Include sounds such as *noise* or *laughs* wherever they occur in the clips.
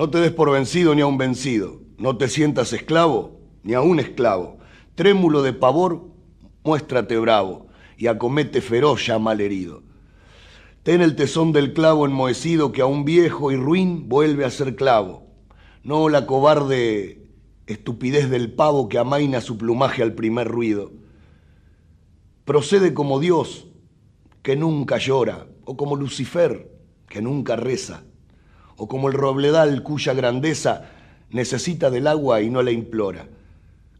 No te des por vencido ni a un vencido. No te sientas esclavo ni a un esclavo. Trémulo de pavor, muéstrate bravo y acomete feroz ya mal herido. Ten el tesón del clavo enmohecido que a un viejo y ruin vuelve a ser clavo. No la cobarde estupidez del pavo que amaina su plumaje al primer ruido. Procede como Dios, que nunca llora, o como Lucifer, que nunca reza, o como el robledal cuya grandeza necesita del agua y no la implora,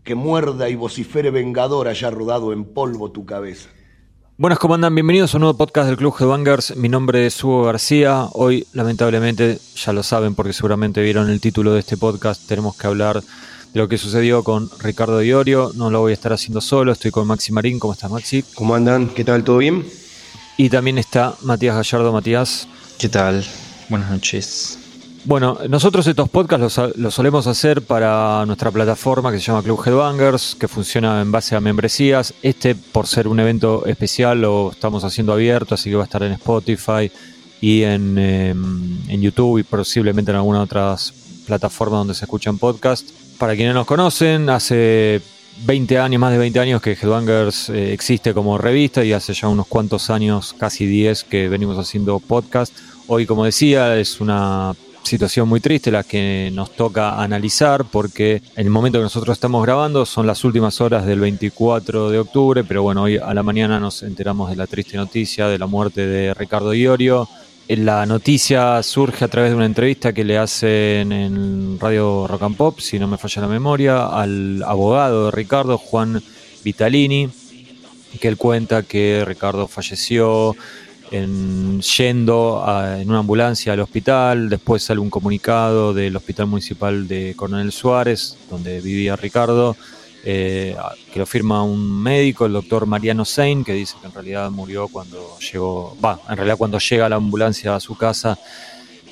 que muerda y vocifere vengador haya rodado en polvo tu cabeza. Buenas, ¿cómo andan? Bienvenidos a un nuevo podcast del Club Headbangers. Mi nombre es Hugo García. Hoy, lamentablemente, ya lo saben porque seguramente vieron el título de este podcast, tenemos que hablar de lo que sucedió con Ricardo Diorio. No lo voy a estar haciendo solo, estoy con Maxi Marín. ¿Cómo estás, Maxi? ¿Cómo andan? ¿Qué tal? ¿Todo bien? Y también está Matías Gallardo. Matías. ¿Qué tal? Buenas noches. Bueno, nosotros estos podcasts los, solemos hacer para nuestra plataforma que se llama Club Headbangers, que funciona en base a membresías. Este, por ser un evento especial, lo estamos haciendo abierto, así que va a estar en Spotify y en, em, YouTube y posiblemente en alguna otras plataformas donde se escuchan podcasts. Para quienes nos conocen, hace 20 años, más de 20 años que Headbangers eh, existe como revista y hace ya unos cuantos años, casi 10, que venimos haciendo podcast. Hoy, como decía, es una situación muy triste la que nos toca analizar porque en el momento que nosotros estamos grabando son las últimas horas del 24 de octubre, pero bueno, hoy a la mañana nos enteramos de la triste noticia de la muerte de Ricardo Iorio. La noticia surge a través de una entrevista que le hacen en Radio Rock and Pop, si no me falla la memoria, al abogado de Ricardo, Juan Vitalini, que él cuenta que Ricardo falleció en, yendo en una ambulancia al hospital, después sale un comunicado del Hospital Municipal de Coronel Suárez, donde vivía Ricardo, eh, que lo firma un médico, el doctor Mariano Sein, que dice que en realidad murió cuando llegó, va, en realidad cuando llega la ambulancia a su casa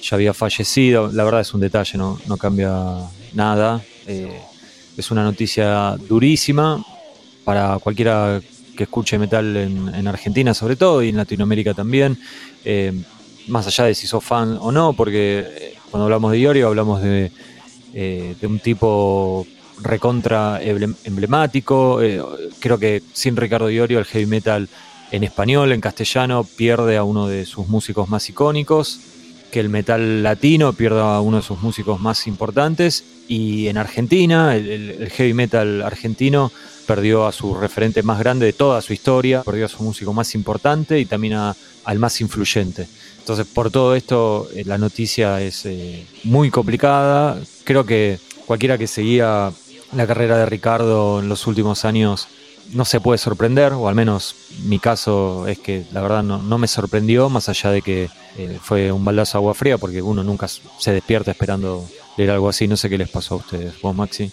ya había fallecido, la verdad es un detalle, no, no cambia nada, eh, es una noticia durísima para cualquiera que escuche metal en, Argentina sobre todo y en Latinoamérica también, eh, más allá de si sos fan o no, porque eh, cuando hablamos de Iorio hablamos de, eh, de un tipo recontra emblemático, creo que sin Ricardo Iorio el heavy metal en español, en castellano, pierde a uno de sus músicos más icónicos, que el metal latino pierde a uno de sus músicos más importantes, y en Argentina, el heavy metal argentino perdió a su referente más grande de toda su historia, perdió a su músico más importante y también al más influyente. Entonces, por todo esto, eh, la noticia es eh, muy complicada. Creo que cualquiera que seguía la carrera de Ricardo en los últimos años no se puede sorprender, o al menos mi caso es que la verdad no, me sorprendió, más allá de que eh, fue un baldazo agua fría, porque uno nunca se despierta esperando leer algo así. No sé qué les pasó a ustedes, vos Maxi.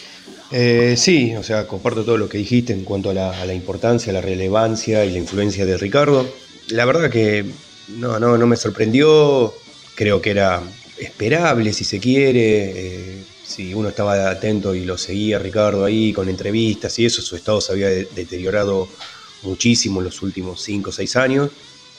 Eh, sí, o sea, comparto todo lo que dijiste en cuanto a la, importancia, la relevancia y la influencia de Ricardo. La verdad que no, no, no me sorprendió, creo que era esperable si se quiere, eh, si uno estaba atento y lo seguía Ricardo ahí con entrevistas y eso, su estado se había deteriorado muchísimo en los últimos 5 o 6 años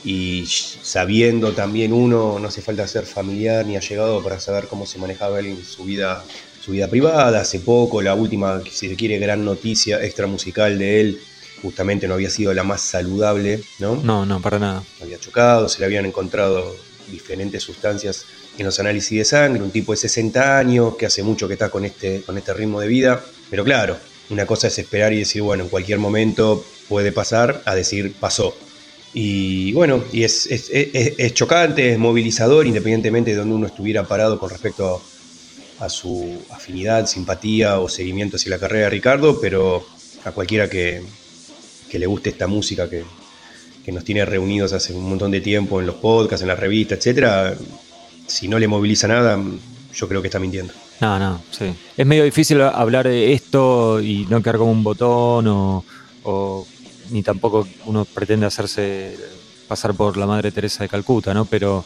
y sabiendo también uno, no hace falta ser familiar ni allegado para saber cómo se manejaba él en su vida su vida privada. Hace poco, la última, si se quiere, gran noticia extra musical de él, justamente no había sido la más saludable, ¿no? No, no, para nada. Había chocado, se le habían encontrado diferentes sustancias en los análisis de sangre, un tipo de 60 años que hace mucho que está con este, con este ritmo de vida. Pero claro, una cosa es esperar y decir, bueno, en cualquier momento puede pasar, a decir, pasó. Y bueno, y es, es, es, chocante, es movilizador, independientemente de donde uno estuviera parado con respecto a su afinidad, simpatía o seguimiento hacia la carrera de Ricardo, pero a cualquiera que, le guste esta música que, nos tiene reunidos hace un montón de tiempo en los podcasts, en la revista, etcétera, si no le moviliza nada, yo creo que está mintiendo. No, no, sí. Es medio difícil hablar de esto y no quedar como un botón o, ni tampoco uno pretende hacerse pasar por la Madre Teresa de Calcuta, ¿no? Pero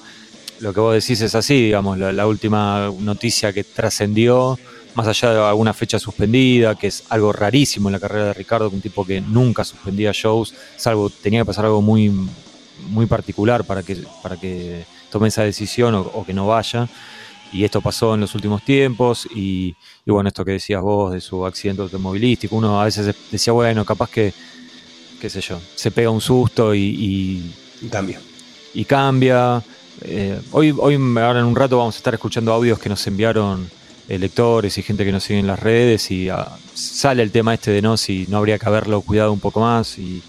lo que vos decís es así, digamos, la, última noticia que trascendió, más allá de alguna fecha suspendida, que es algo rarísimo en la carrera de Ricardo, un tipo que nunca suspendía shows, salvo tenía que pasar algo muy, muy particular para que, para que tome esa decisión o, que no vaya. y esto pasó en los últimos tiempos y, bueno, esto que decías vos de su accidente automovilístico, uno a veces decía, bueno, capaz que, qué sé yo, se pega un susto y, y cambia. Y cambia. Eh, hoy, hoy, ahora en un rato vamos a estar escuchando audios que nos enviaron lectores y gente que nos sigue en las redes y ah, sale el tema este de no, si no habría que haberlo cuidado un poco más y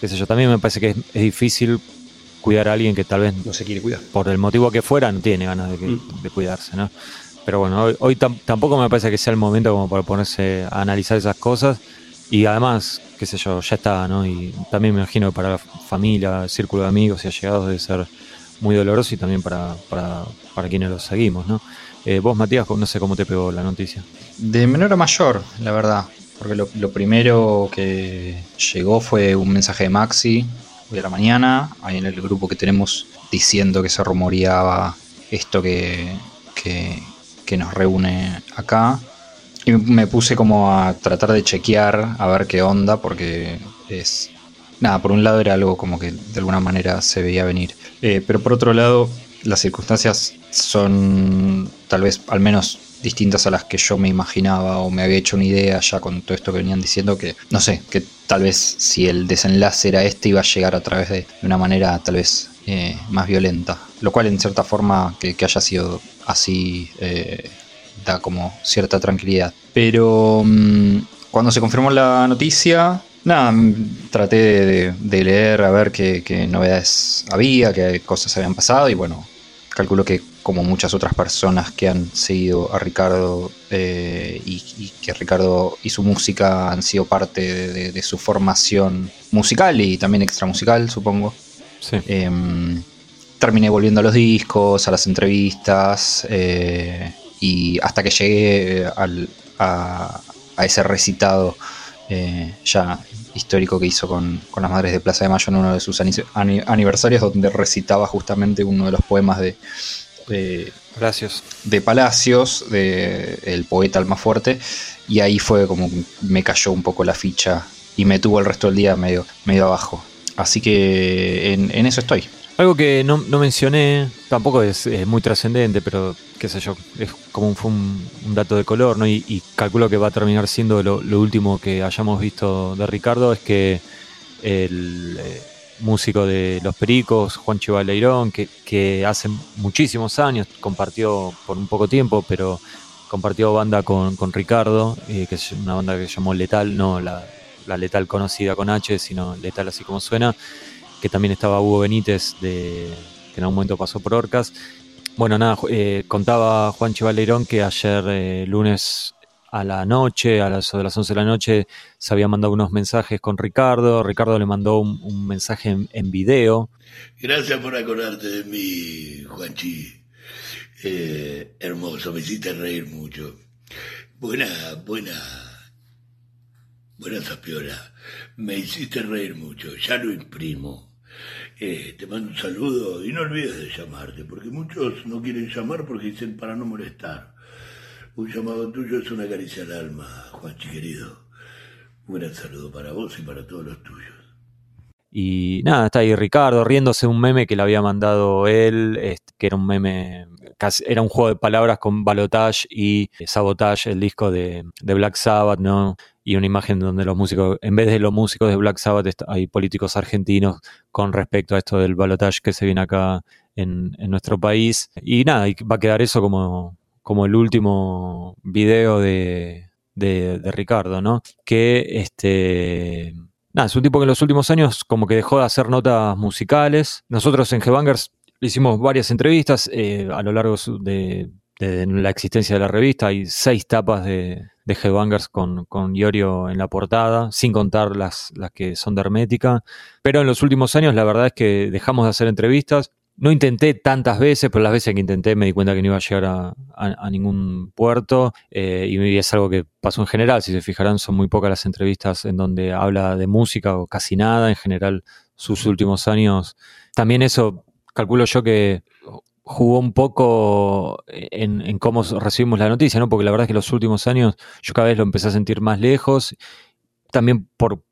qué sé yo, también me parece que es, es difícil cuidar a alguien que tal vez no se quiere cuidar. Por el motivo que fuera, no tiene ganas de, mm. cuidarse, ¿no? Pero bueno, hoy, tampoco me parece que sea el momento como para ponerse a analizar esas cosas. Y además, qué sé yo, ya está, ¿no? Y también me imagino que para la familia, el círculo de amigos y allegados debe ser muy doloroso y también para, para, para quienes lo seguimos, ¿no? Eh, vos, Matías, no sé cómo te pegó la noticia. De menor a mayor, la verdad. Porque lo, lo primero que llegó fue un mensaje de Maxi hoy a la mañana, ahí en el grupo que tenemos diciendo que se rumoreaba esto que, que, nos reúne acá. Y me puse como a tratar de chequear a ver qué onda, porque es. Nada, por un lado era algo como que de alguna manera se veía venir. Eh, pero por otro lado, las circunstancias son tal vez al menos distintas a las que yo me imaginaba o me había hecho una idea ya con todo esto que venían diciendo que no sé, que tal vez si el desenlace era este iba a llegar a través de, una manera tal vez eh, más violenta, lo cual en cierta forma que, haya sido así eh, da como cierta tranquilidad. Pero mm, cuando se confirmó la noticia, nada, mm, traté de, leer a ver qué, qué novedades había, qué cosas habían pasado y bueno, calculo que como muchas otras personas que han seguido a Ricardo eh, y, que Ricardo y su música han sido parte de, su formación musical y también extramusical, supongo. Em, terminé volviendo a los discos, a las entrevistas eh, y hasta que llegué a, ese recitado eh, ya histórico que hizo con, las Madres de Plaza de Mayo en uno de sus aniversarios, donde recitaba justamente uno de los poemas de, de Palacios. De Palacios, de el poeta fuerte y ahí fue como me cayó un poco la ficha y me tuvo el resto del día medio, medio abajo. Así que en, eso estoy. Algo que no, mencioné, tampoco es, muy trascendente, pero qué sé yo, es como un, fue un, dato de color, ¿no? Y, calculo que va a terminar siendo lo, último que hayamos visto de Ricardo, es que el... Músico de Los Pericos, Juan Chivaleirón, que, que hace muchísimos años compartió por un poco tiempo, pero compartió banda con, Ricardo, eh, que es una banda que se llamó Letal, no la, Letal conocida con H, sino Letal así como suena, que también estaba Hugo Benítez, de, que en algún momento pasó por Orcas. Bueno, nada, eh, contaba Juan Chivaleirón que ayer eh, lunes a la noche, a las, de las 11 de la noche, se había mandado unos mensajes con Ricardo. Ricardo le mandó un, mensaje en, video. Gracias por acordarte de mí, Juanchi. Eh, hermoso, me hiciste reír mucho. Buena, buena, buena zapiola. Me hiciste reír mucho, ya lo imprimo. Eh, te mando un saludo y no olvides de llamarte, porque muchos no quieren llamar porque dicen para no molestar. Un llamado tuyo es una caricia al alma, Juanchi querido. Un gran saludo para vos y para todos los tuyos. Y nada, está ahí Ricardo riéndose un meme que le había mandado él, que era un meme, era un juego de palabras con Balotage y Sabotage, el disco de, Black Sabbath, ¿no? Y una imagen donde los músicos, en vez de los músicos de Black Sabbath, hay políticos argentinos con respecto a esto del Balotage que se viene acá en, en nuestro país. Y nada, va a quedar eso como, como el último video de, de, Ricardo, ¿no? Que este. Nada, es un tipo que en los últimos años como que dejó de hacer notas musicales. Nosotros en Headbangers hicimos varias entrevistas eh, a lo largo de, la existencia de la revista. Hay seis tapas de, de Headbangers con, con Iorio en la portada, sin contar las, las que son de Hermética. Pero en los últimos años la verdad es que dejamos de hacer entrevistas no intenté tantas veces, pero las veces que intenté me di cuenta que no iba a llegar a, ningún puerto eh, y es algo que pasó en general. Si se fijarán, son muy pocas las entrevistas en donde habla de música o casi nada. En general, sus últimos años. También eso, calculo yo que jugó un poco en, cómo recibimos la noticia, ¿no? Porque la verdad es que los últimos años yo cada vez lo empecé a sentir más lejos también por,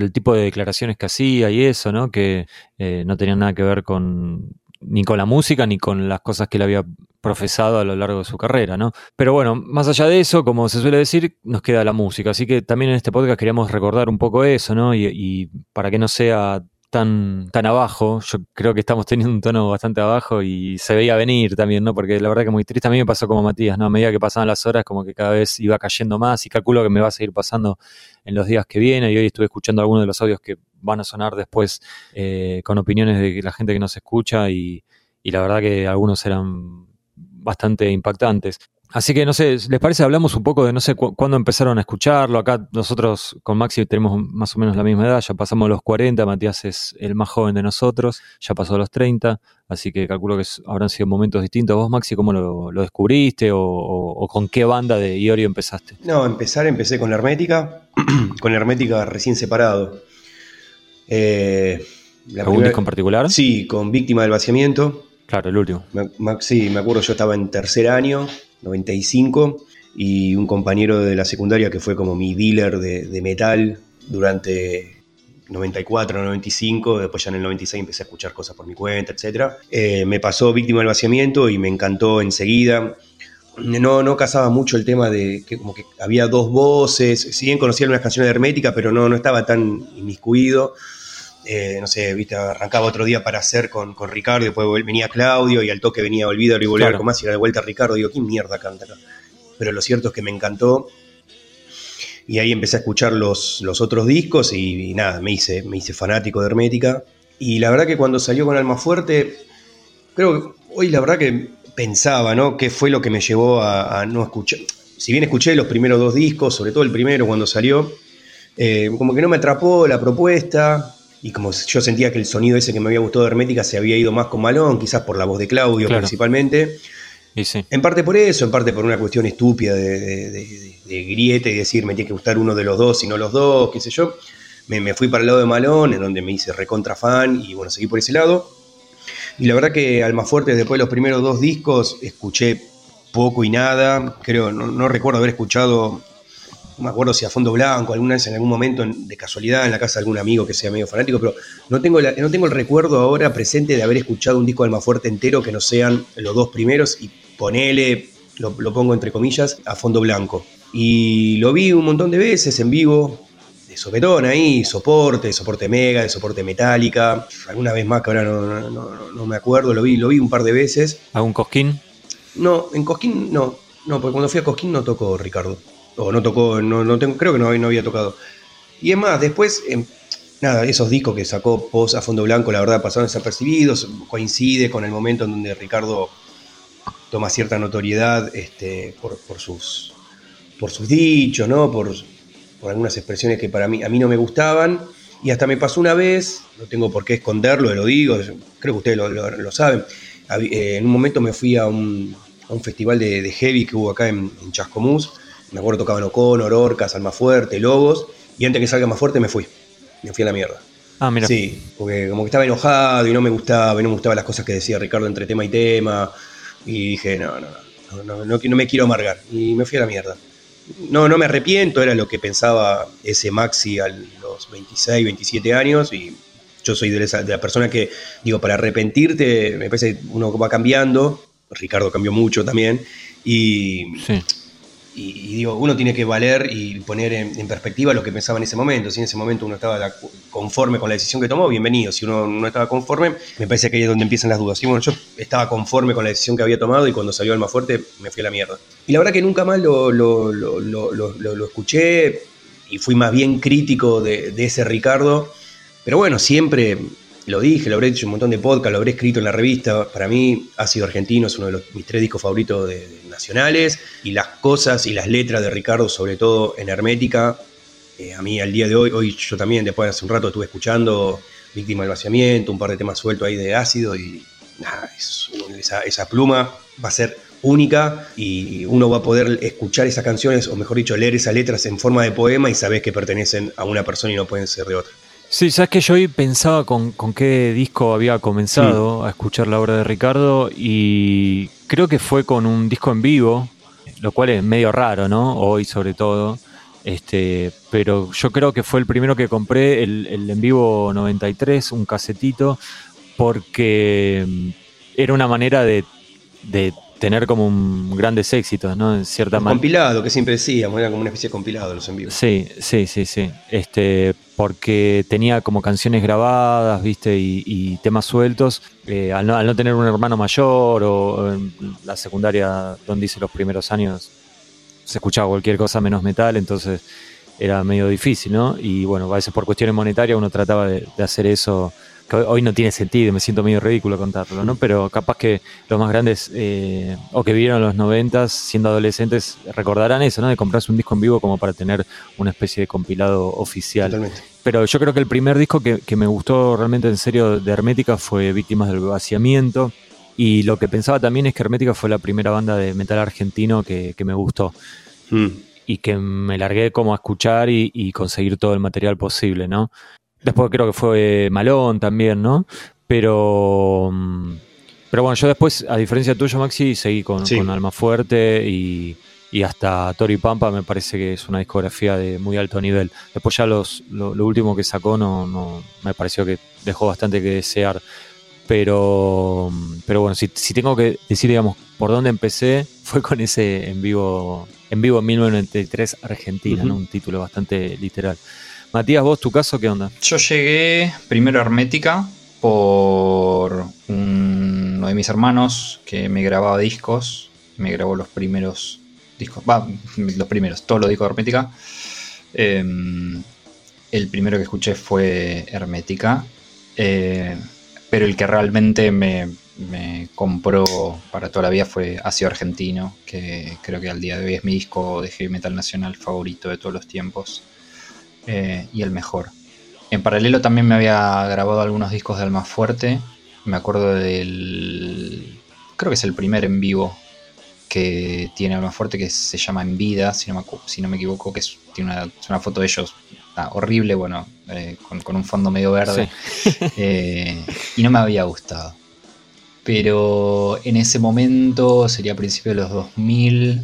el tipo de declaraciones que hacía y eso, ¿no? Que eh, no tenían nada que ver con ni con la música ni con las cosas que él había profesado a lo largo de su carrera, ¿no? Pero bueno, más allá de eso, como se suele decir, nos queda la música. Así que también en este podcast queríamos recordar un poco eso, ¿no? Y, y para que no sea tan, tan abajo. Yo creo que estamos teniendo un tono bastante abajo y se veía venir también, ¿no? Porque la verdad que muy triste. A mí me pasó como Matías, ¿no? A medida que pasaban las horas, como que cada vez iba cayendo más y calculo que me va a seguir pasando en los días que vienen. Y hoy estuve escuchando algunos de los audios que van a sonar después eh, con opiniones de la gente que nos escucha y, y la verdad que algunos eran bastante impactantes. Así que no sé, ¿les parece? Hablamos un poco de no sé cuándo empezaron a escucharlo. Acá nosotros con Maxi tenemos más o menos la misma edad, ya pasamos los 40, Matías es el más joven de nosotros, ya pasó los 30, así que calculo que habrán sido momentos distintos. ¿Vos, Maxi, cómo lo, descubriste o, con qué banda de Iorio empezaste? No, empezar, empecé con la Hermética, *clears throat* con la Hermética recién separado. Eh, ¿Algún disco en particular? Sí, con Víctima del Vaciamiento. Claro, el último. sí, me acuerdo, yo estaba en tercer año 95, y un compañero de la secundaria que fue como mi dealer de, metal durante 94, 95, después ya en el 96 empecé a escuchar cosas por mi cuenta, etc. Eh, me pasó Víctima del Vaciamiento y me encantó enseguida. No, no casaba mucho el tema de que como que había dos voces, si bien conocía unas canciones de Hermética, pero no, no estaba tan inmiscuido. Eh, no sé, viste, arrancaba otro día para hacer con, con, Ricardo, después venía Claudio y al toque venía Olvídalo y volver con más y era de vuelta Ricardo. Digo, ¿qué mierda canta acá? Pero lo cierto es que me encantó. Y ahí empecé a escuchar los, los otros discos y, nada, me hice, me hice fanático de Hermética. Y la verdad que cuando salió con Alma Fuerte, creo que hoy la verdad que pensaba, ¿no? ¿Qué fue lo que me llevó a, no escuchar? Si bien escuché los primeros dos discos, sobre todo el primero cuando salió, eh, como que no me atrapó la propuesta, y como yo sentía que el sonido ese que me había gustado de Hermética se había ido más con Malón, quizás por la voz de Claudio principalmente. En parte por eso, en parte por una cuestión estúpida de, de, griete y decir me tiene que gustar uno de los dos y no los dos, qué sé yo. Me, fui para el lado de Malón, en donde me hice recontra fan y bueno, seguí por ese lado. Y la verdad que Fuerte después de los primeros dos discos, escuché poco y nada. Creo, no, no recuerdo haber escuchado no me acuerdo si a fondo blanco, alguna vez en algún momento de casualidad en la casa de algún amigo que sea medio fanático, pero no tengo, no tengo el recuerdo ahora presente de haber escuchado un disco de Almafuerte entero que no sean los dos primeros y ponele, lo, pongo entre comillas, a fondo blanco. Y lo vi un montón de veces en vivo, de sopetón ahí, soporte, soporte mega, de soporte metálica, alguna vez más que ahora no, me acuerdo, lo vi, lo vi un par de veces. ¿Algún Cosquín? No, en Cosquín no, no, porque cuando fui a Cosquín no tocó Ricardo o no tocó, no, no creo que no, no había tocado. Y es más, después, em, nada, esos discos que sacó Post a Fondo Blanco, la verdad, pasaron desapercibidos, coincide con el momento en donde Ricardo toma cierta notoriedad este, por, sus, por sus dichos, ¿no? Por, por algunas expresiones que para mí, a mí no me gustaban. Y hasta me pasó una vez, no tengo por qué esconderlo, lo digo, creo que ustedes lo, saben. Eh, en un momento me fui a un, a un festival de, heavy que hubo acá en, en Chascomús me acuerdo tocaban O'Connor, Orcas, Alma Fuerte, Lobos, y antes que salga más fuerte me fui. Me fui a la mierda. Ah, mira. Sí, porque como que estaba enojado y no me gustaba, y no me gustaban las cosas que decía Ricardo entre tema y tema. Y dije, no, no, no, no, no, no me quiero amargar. Y me fui a la mierda. No, no me arrepiento, era lo que pensaba ese Maxi a los 26, 27 años. Y yo soy de, esa, de la persona que, digo, para arrepentirte, me parece que uno va cambiando. Ricardo cambió mucho también. Y, sí y, digo, uno tiene que valer y poner en, perspectiva lo que pensaba en ese momento. Si en ese momento uno estaba conforme con la decisión que tomó, bienvenido. Si uno no estaba conforme, me parece que ahí es donde empiezan las dudas. Y bueno, yo estaba conforme con la decisión que había tomado y cuando salió el más fuerte me fui a la mierda. Y la verdad que nunca más lo, lo, lo, lo escuché y fui más bien crítico de, de ese Ricardo. Pero bueno, siempre lo dije, lo habré hecho un montón de podcast, lo habré escrito en la revista. Para mí, Ácido Argentino es uno de mis tres discos favoritos de, nacionales. Y las cosas y las letras de Ricardo, sobre todo en Hermética, eh, a mí al día de hoy, hoy yo también, después de hace un rato, estuve escuchando Víctima del Vaciamiento, un par de temas sueltos ahí de ácido. Y nada, esa, esa pluma va a ser única y uno va a poder escuchar esas canciones, o mejor dicho, leer esas letras en forma de poema y sabes que pertenecen a una persona y no pueden ser de otra. Sí, sabes que yo hoy pensaba con, qué disco había comenzado a escuchar la obra de Ricardo y creo que fue con un disco en vivo, lo cual es medio raro, ¿no? Hoy sobre todo. Este, pero yo creo que fue el primero que compré, el, en vivo 93, un casetito, porque mm, era una manera de, tener como un grandes éxitos, ¿no? En cierta manera. compilado, que siempre decíamos, era como una especie de compilado los en vivo. Sí, sí, sí, sí. Este, porque tenía como canciones grabadas, viste, y, y temas sueltos. Eh, al, no, al no tener un hermano mayor o en la secundaria donde hice los primeros años, se escuchaba cualquier cosa menos metal, entonces era medio difícil, ¿no? Y bueno, a veces por cuestiones monetarias uno trataba de, de hacer eso, que hoy- no tiene sentido, me siento medio ridículo contarlo, ¿no? Pero capaz que los más grandes eh, o que vivieron los noventas siendo adolescentes recordarán eso, ¿no? De comprarse un disco en vivo como para tener una especie de compilado oficial. Totalmente. Pero yo creo que el primer disco que, que me gustó realmente en serio de Hermética fue Víctimas del Vaciamiento. Y lo que pensaba también es que Hermética fue la primera banda de metal argentino que, que me gustó. Mm. Y que me largué como a escuchar y, y conseguir todo el material posible, ¿no? Después creo que fue Malón también, ¿no? Pero. mm, Pero bueno, yo después, a diferencia tuyo, Maxi, seguí con, Sí. con Alma Fuerte y, y hasta Tori Pampa me parece que es una discografía de muy alto nivel. Después ya los, lo, lo último que sacó no, no me pareció que dejó bastante que desear. Pero, pero bueno, si, si tengo que decir, digamos, por dónde empecé, *laughs* fue con ese en vivo, en vivo en 1993 Argentina, Ujú. ¿no? un título bastante literal. Matías, vos, tu caso, ¿qué onda? Yo llegué primero a Hermética por un- uno de mis hermanos que me grababa discos. Me grabó los primeros discos. Va, los primeros, todos los discos de Hermética. Em, el primero que escuché fue Hermética. eh, pero el que realmente me, me compró para toda la vida fue Ácido Argentino, que creo que al día de hoy es mi disco de heavy metal nacional favorito de todos los tiempos. Eh, y el mejor. En paralelo también me había grabado algunos discos de Alma Fuerte. Me acuerdo del. Creo que es el primer en vivo que tiene Alma Fuerte que se llama En Vida, si no me, si no me equivoco, que es, tiene una, es una foto de ellos ah, horrible, bueno, eh, con, con un fondo medio verde. *laughs* Eh, y no me había gustado. Pero en ese momento, sería a principios de los 2000,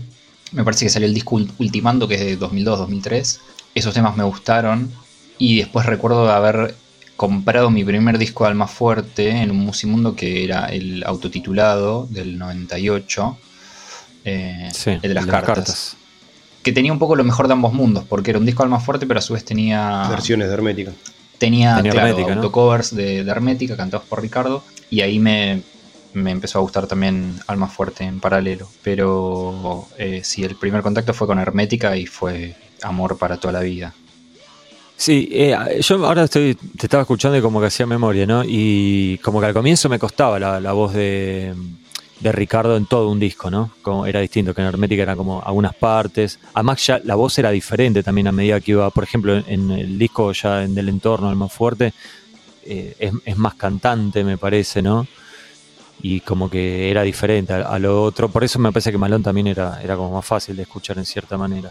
me parece que salió el disco Ult- Ultimando, que es de 2002-2003. Esos temas me gustaron. Y después recuerdo haber comprado mi primer disco de Alma Fuerte en un Musimundo que era el autotitulado del 98. eh, Sí, el de las cartas. Que tenía un poco lo mejor de ambos mundos, porque era un disco de Alma Fuerte, pero a su vez tenía Versiones de Hermética. tenía, Tenía claro, Hermética, ¿no? autocovers de, de Hermética cantados por Ricardo y ahí me, me empezó a gustar también Alma Fuerte en paralelo. Pero eh, sí, el primer contacto fue con Hermética y fue amor para toda la vida. Sí, eh, yo ahora estoy, te estaba escuchando y como que hacía memoria, ¿no? Y como que al comienzo me costaba la, voz de, Ricardo en todo un disco, ¿no? Como era distinto, que en Hermética era como algunas partes. Además ya la voz era diferente también a medida que iba, por ejemplo, en el disco ya en del entorno, el más fuerte, eh, es, es más cantante, me parece, ¿no? Y como que era diferente a, a lo otro. Por eso me parece que Malón también era, era como más fácil de escuchar en cierta manera.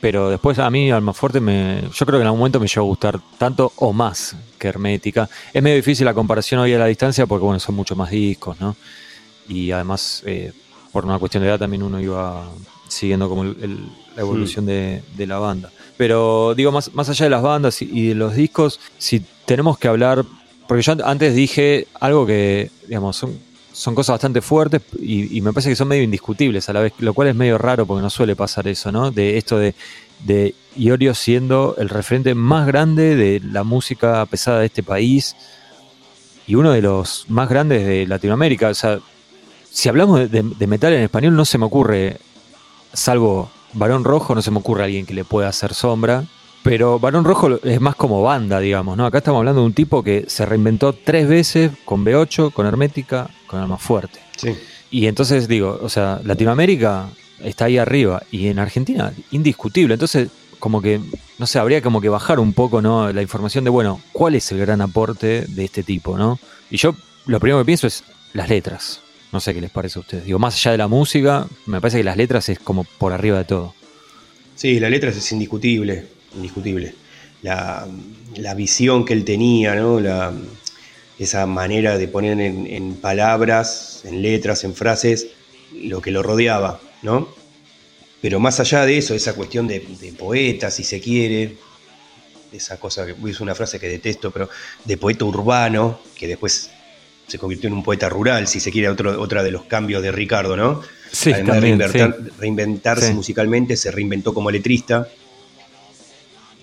Pero después a mí Almafuerte me, yo creo que en algún momento me llegó a gustar tanto o más que Hermética. Es medio difícil la comparación hoy a la distancia porque bueno, son muchos más discos, ¿no? Y además, eh, por una cuestión de edad también uno iba siguiendo como el- el- la evolución de, de la banda. Pero digo, más, más allá de las bandas y, y de los discos, si tenemos que hablar, porque yo an- antes dije algo que, digamos, son, son cosas bastante fuertes y, me parece que son medio indiscutibles a la vez, lo cual es medio raro porque no suele pasar eso, ¿no? De esto de, de Iorio siendo el referente más grande de la música pesada de este país y uno de los más grandes de Latinoamérica. O sea, si hablamos de, de- metal en español, no se me ocurre, salvo Barón Rojo, no se me ocurre alguien que le pueda hacer sombra. Pero Barón Rojo es más como banda, digamos, ¿no? Acá estamos hablando de un tipo que se reinventó tres veces con B8, con Hermética, con Alma Fuerte. Sí. Y entonces digo, o sea, Latinoamérica está ahí arriba y en Argentina indiscutible. Entonces, como que, no sé, habría como que bajar un poco, ¿no? La información de, bueno, ¿cuál es el gran aporte de este tipo, ¿no? Y yo lo primero que pienso es las letras. No sé qué les parece a ustedes. Digo, más allá de la música, me parece que las letras es como por arriba de todo. Sí, la letra es indiscutible, indiscutible. La, la visión que él tenía, ¿no? La, esa manera de poner en, en palabras, en letras, en frases, lo que lo rodeaba, ¿no? Pero más allá de eso, esa cuestión de, de poeta, si se quiere, esa cosa que es una frase que detesto, pero de poeta urbano, que después se convirtió en un poeta rural, si se quiere, otro, otra de los cambios de Ricardo, ¿no? Sí, Además también, de reinventar- sí. reinventarse Sí. musicalmente, se reinventó como letrista.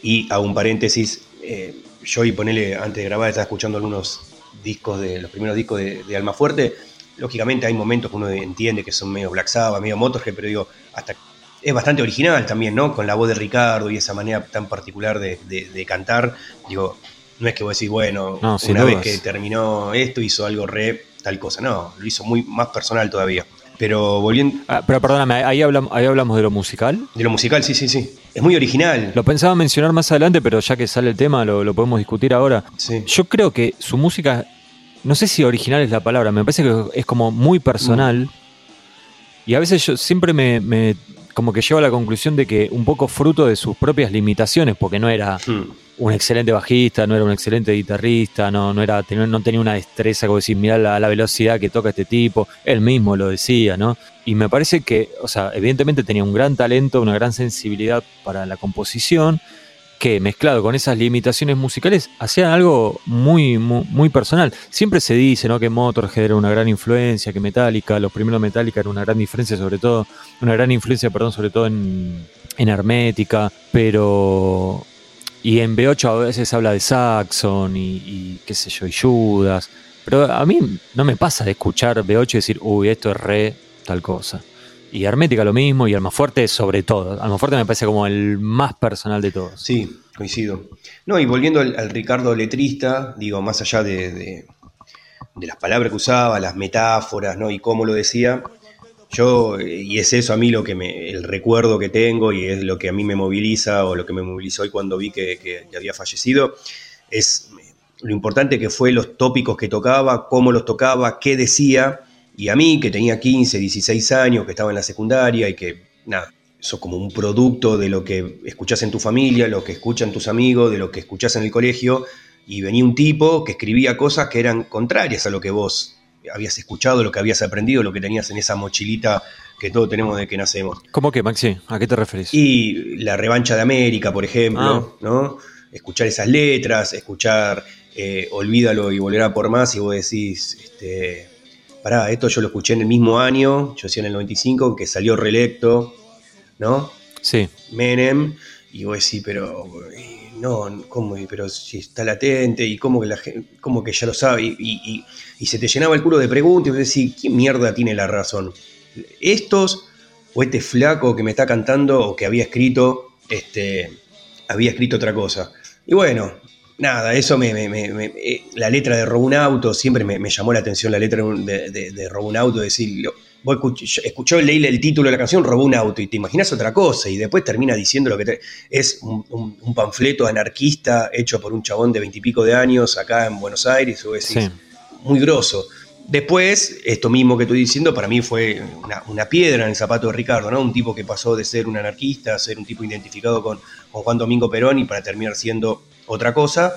Y hago un paréntesis, eh, yo y ponele, antes de grabar, estaba escuchando algunos discos de los primeros discos de, de Alma Fuerte. Lógicamente hay momentos que uno entiende que son medio Black Sabbath, medio Motorhead, pero digo, hasta es bastante original también, ¿no? Con la voz de Ricardo y esa manera tan particular de, de- de cantar. Digo, no es que vos decís, bueno, No, una vez que terminó esto hizo algo re tal cosa. No, lo hizo muy más personal todavía. Pero volviendo Ah, pero perdóname, ahí hablamos, ahí hablamos de lo musical. de lo musical, sí, sí, sí. Es muy original. Lo pensaba mencionar más adelante, pero ya que sale el tema, lo, lo podemos discutir ahora. Sí. Yo creo que su música, no sé si original es la palabra, me parece que es como muy personal. Y a veces yo siempre me, me- como que llevo a la conclusión de que un poco fruto de sus propias limitaciones, porque no era Hmm. Un excelente bajista, no era un excelente guitarrista, no, no, era, no tenía una destreza como decir, mirá la, la velocidad que toca este tipo, él mismo lo decía, ¿no? Y me parece que, o sea, evidentemente tenía un gran talento, una gran sensibilidad para la composición, que mezclado con esas limitaciones musicales hacían algo muy, muy, muy personal. Siempre se dice, ¿no? Que Motorhead era una gran influencia, que Metallica, los primeros Metallica era una gran diferencia, sobre todo, una gran influencia, perdón, sobre todo en, en Hermética, pero y en B8 a veces habla de Saxon y, qué sé yo, y Judas. Pero a mí no me pasa de escuchar B8 y decir, uy, esto es re tal cosa. Y Hermética lo mismo, y Almafuerte sobre todo. Almafuerte me parece como el más personal de todos. Sí, coincido. No, y volviendo al, Ricardo letrista, digo, más allá de- de las palabras que usaba, las metáforas, ¿no? Y cómo lo decía, yo, eh, y es eso a mí lo que me, el recuerdo que tengo y es lo que a mí me moviliza o lo que me movilizó hoy cuando vi que, que- había fallecido, es lo importante que fue los tópicos que tocaba, cómo los tocaba, qué decía, y a mí que tenía 15, 16 años, que estaba en la secundaria y que, nada, eso como un producto de lo que escuchás en tu familia, lo que escuchan tus amigos, de lo que escuchás en el colegio, y venía un tipo que escribía cosas que eran contrarias a lo que vos habías escuchado, lo que habías aprendido, lo que tenías en esa mochilita que todos tenemos de que nacemos. ¿Cómo que, Maxi? ¿A qué te referís? Y la revancha de América, por ejemplo, ¿no? Escuchar esas letras, escuchar eh, Olvídalo y volverá por más, y vos decís, este, pará, esto yo lo escuché en el mismo año, yo decía en el 95, que salió reelecto, ¿no? Sí. Menem, y vos decís, pero eh, no, ¿cómo? Pero si está latente, y cómo que la cómo que ya lo sabe, y, y- se te llenaba el culo de preguntas, y decís, ¿quién mierda tiene la razón? ¿Estos o este flaco que me está cantando o que había escrito, este, había escrito otra cosa? Y bueno, nada, eso me, eh, la letra de Robo un Auto, siempre me, llamó la atención la letra de, de, Robo un Auto, decir, vos escuch- yo- escuchó leí el título de la canción, robó un auto, y te imaginas otra cosa, y después termina diciendo lo que te- es un, un- un panfleto anarquista hecho por un chabón de veintipico de años acá en Buenos Aires, vos decís, Sí. muy grosso. Después, esto mismo que estoy diciendo, para mí fue una, una piedra en el zapato de Ricardo, ¿no? Un tipo que pasó de ser un anarquista a ser un tipo identificado con, con Juan Domingo Perón y para terminar siendo otra cosa.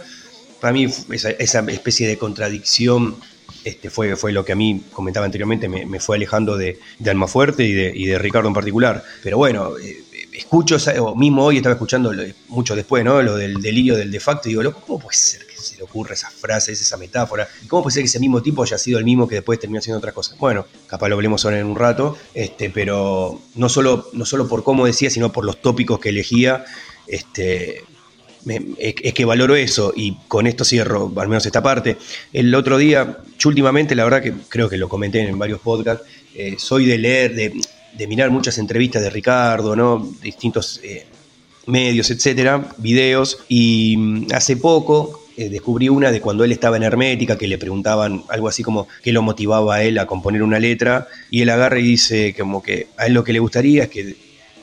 Para mí, esa especie de contradicción este, fue, fue lo que a mí, comentaba anteriormente, me, me fue alejando de, de Almafuerte y de, y de Ricardo en particular. Pero bueno, eh, escucho, mismo hoy estaba escuchando mucho después, ¿no? Lo del delirio del de facto, y digo, ¿cómo puede ser que se le ocurra esas frases, esa metáfora? ¿Y ¿Cómo puede ser que ese mismo tipo haya sido el mismo que después terminó haciendo otras cosas? Bueno, capaz lo hablemos ahora en un rato, este, pero no solo, no solo por cómo decía, sino por los tópicos que elegía, este, es, que valoro eso y con esto cierro al menos esta parte. El otro día, yo últimamente, la verdad que creo que lo comenté en varios podcasts, eh, soy de leer, de, de mirar muchas entrevistas de Ricardo, ¿no? Distintos eh, medios, etcétera, videos, y mm, hace poco eh, descubrí una de cuando él estaba en Hermética, que le preguntaban algo así como qué lo motivaba a él a componer una letra, y él agarra y dice como que a él lo que le gustaría es que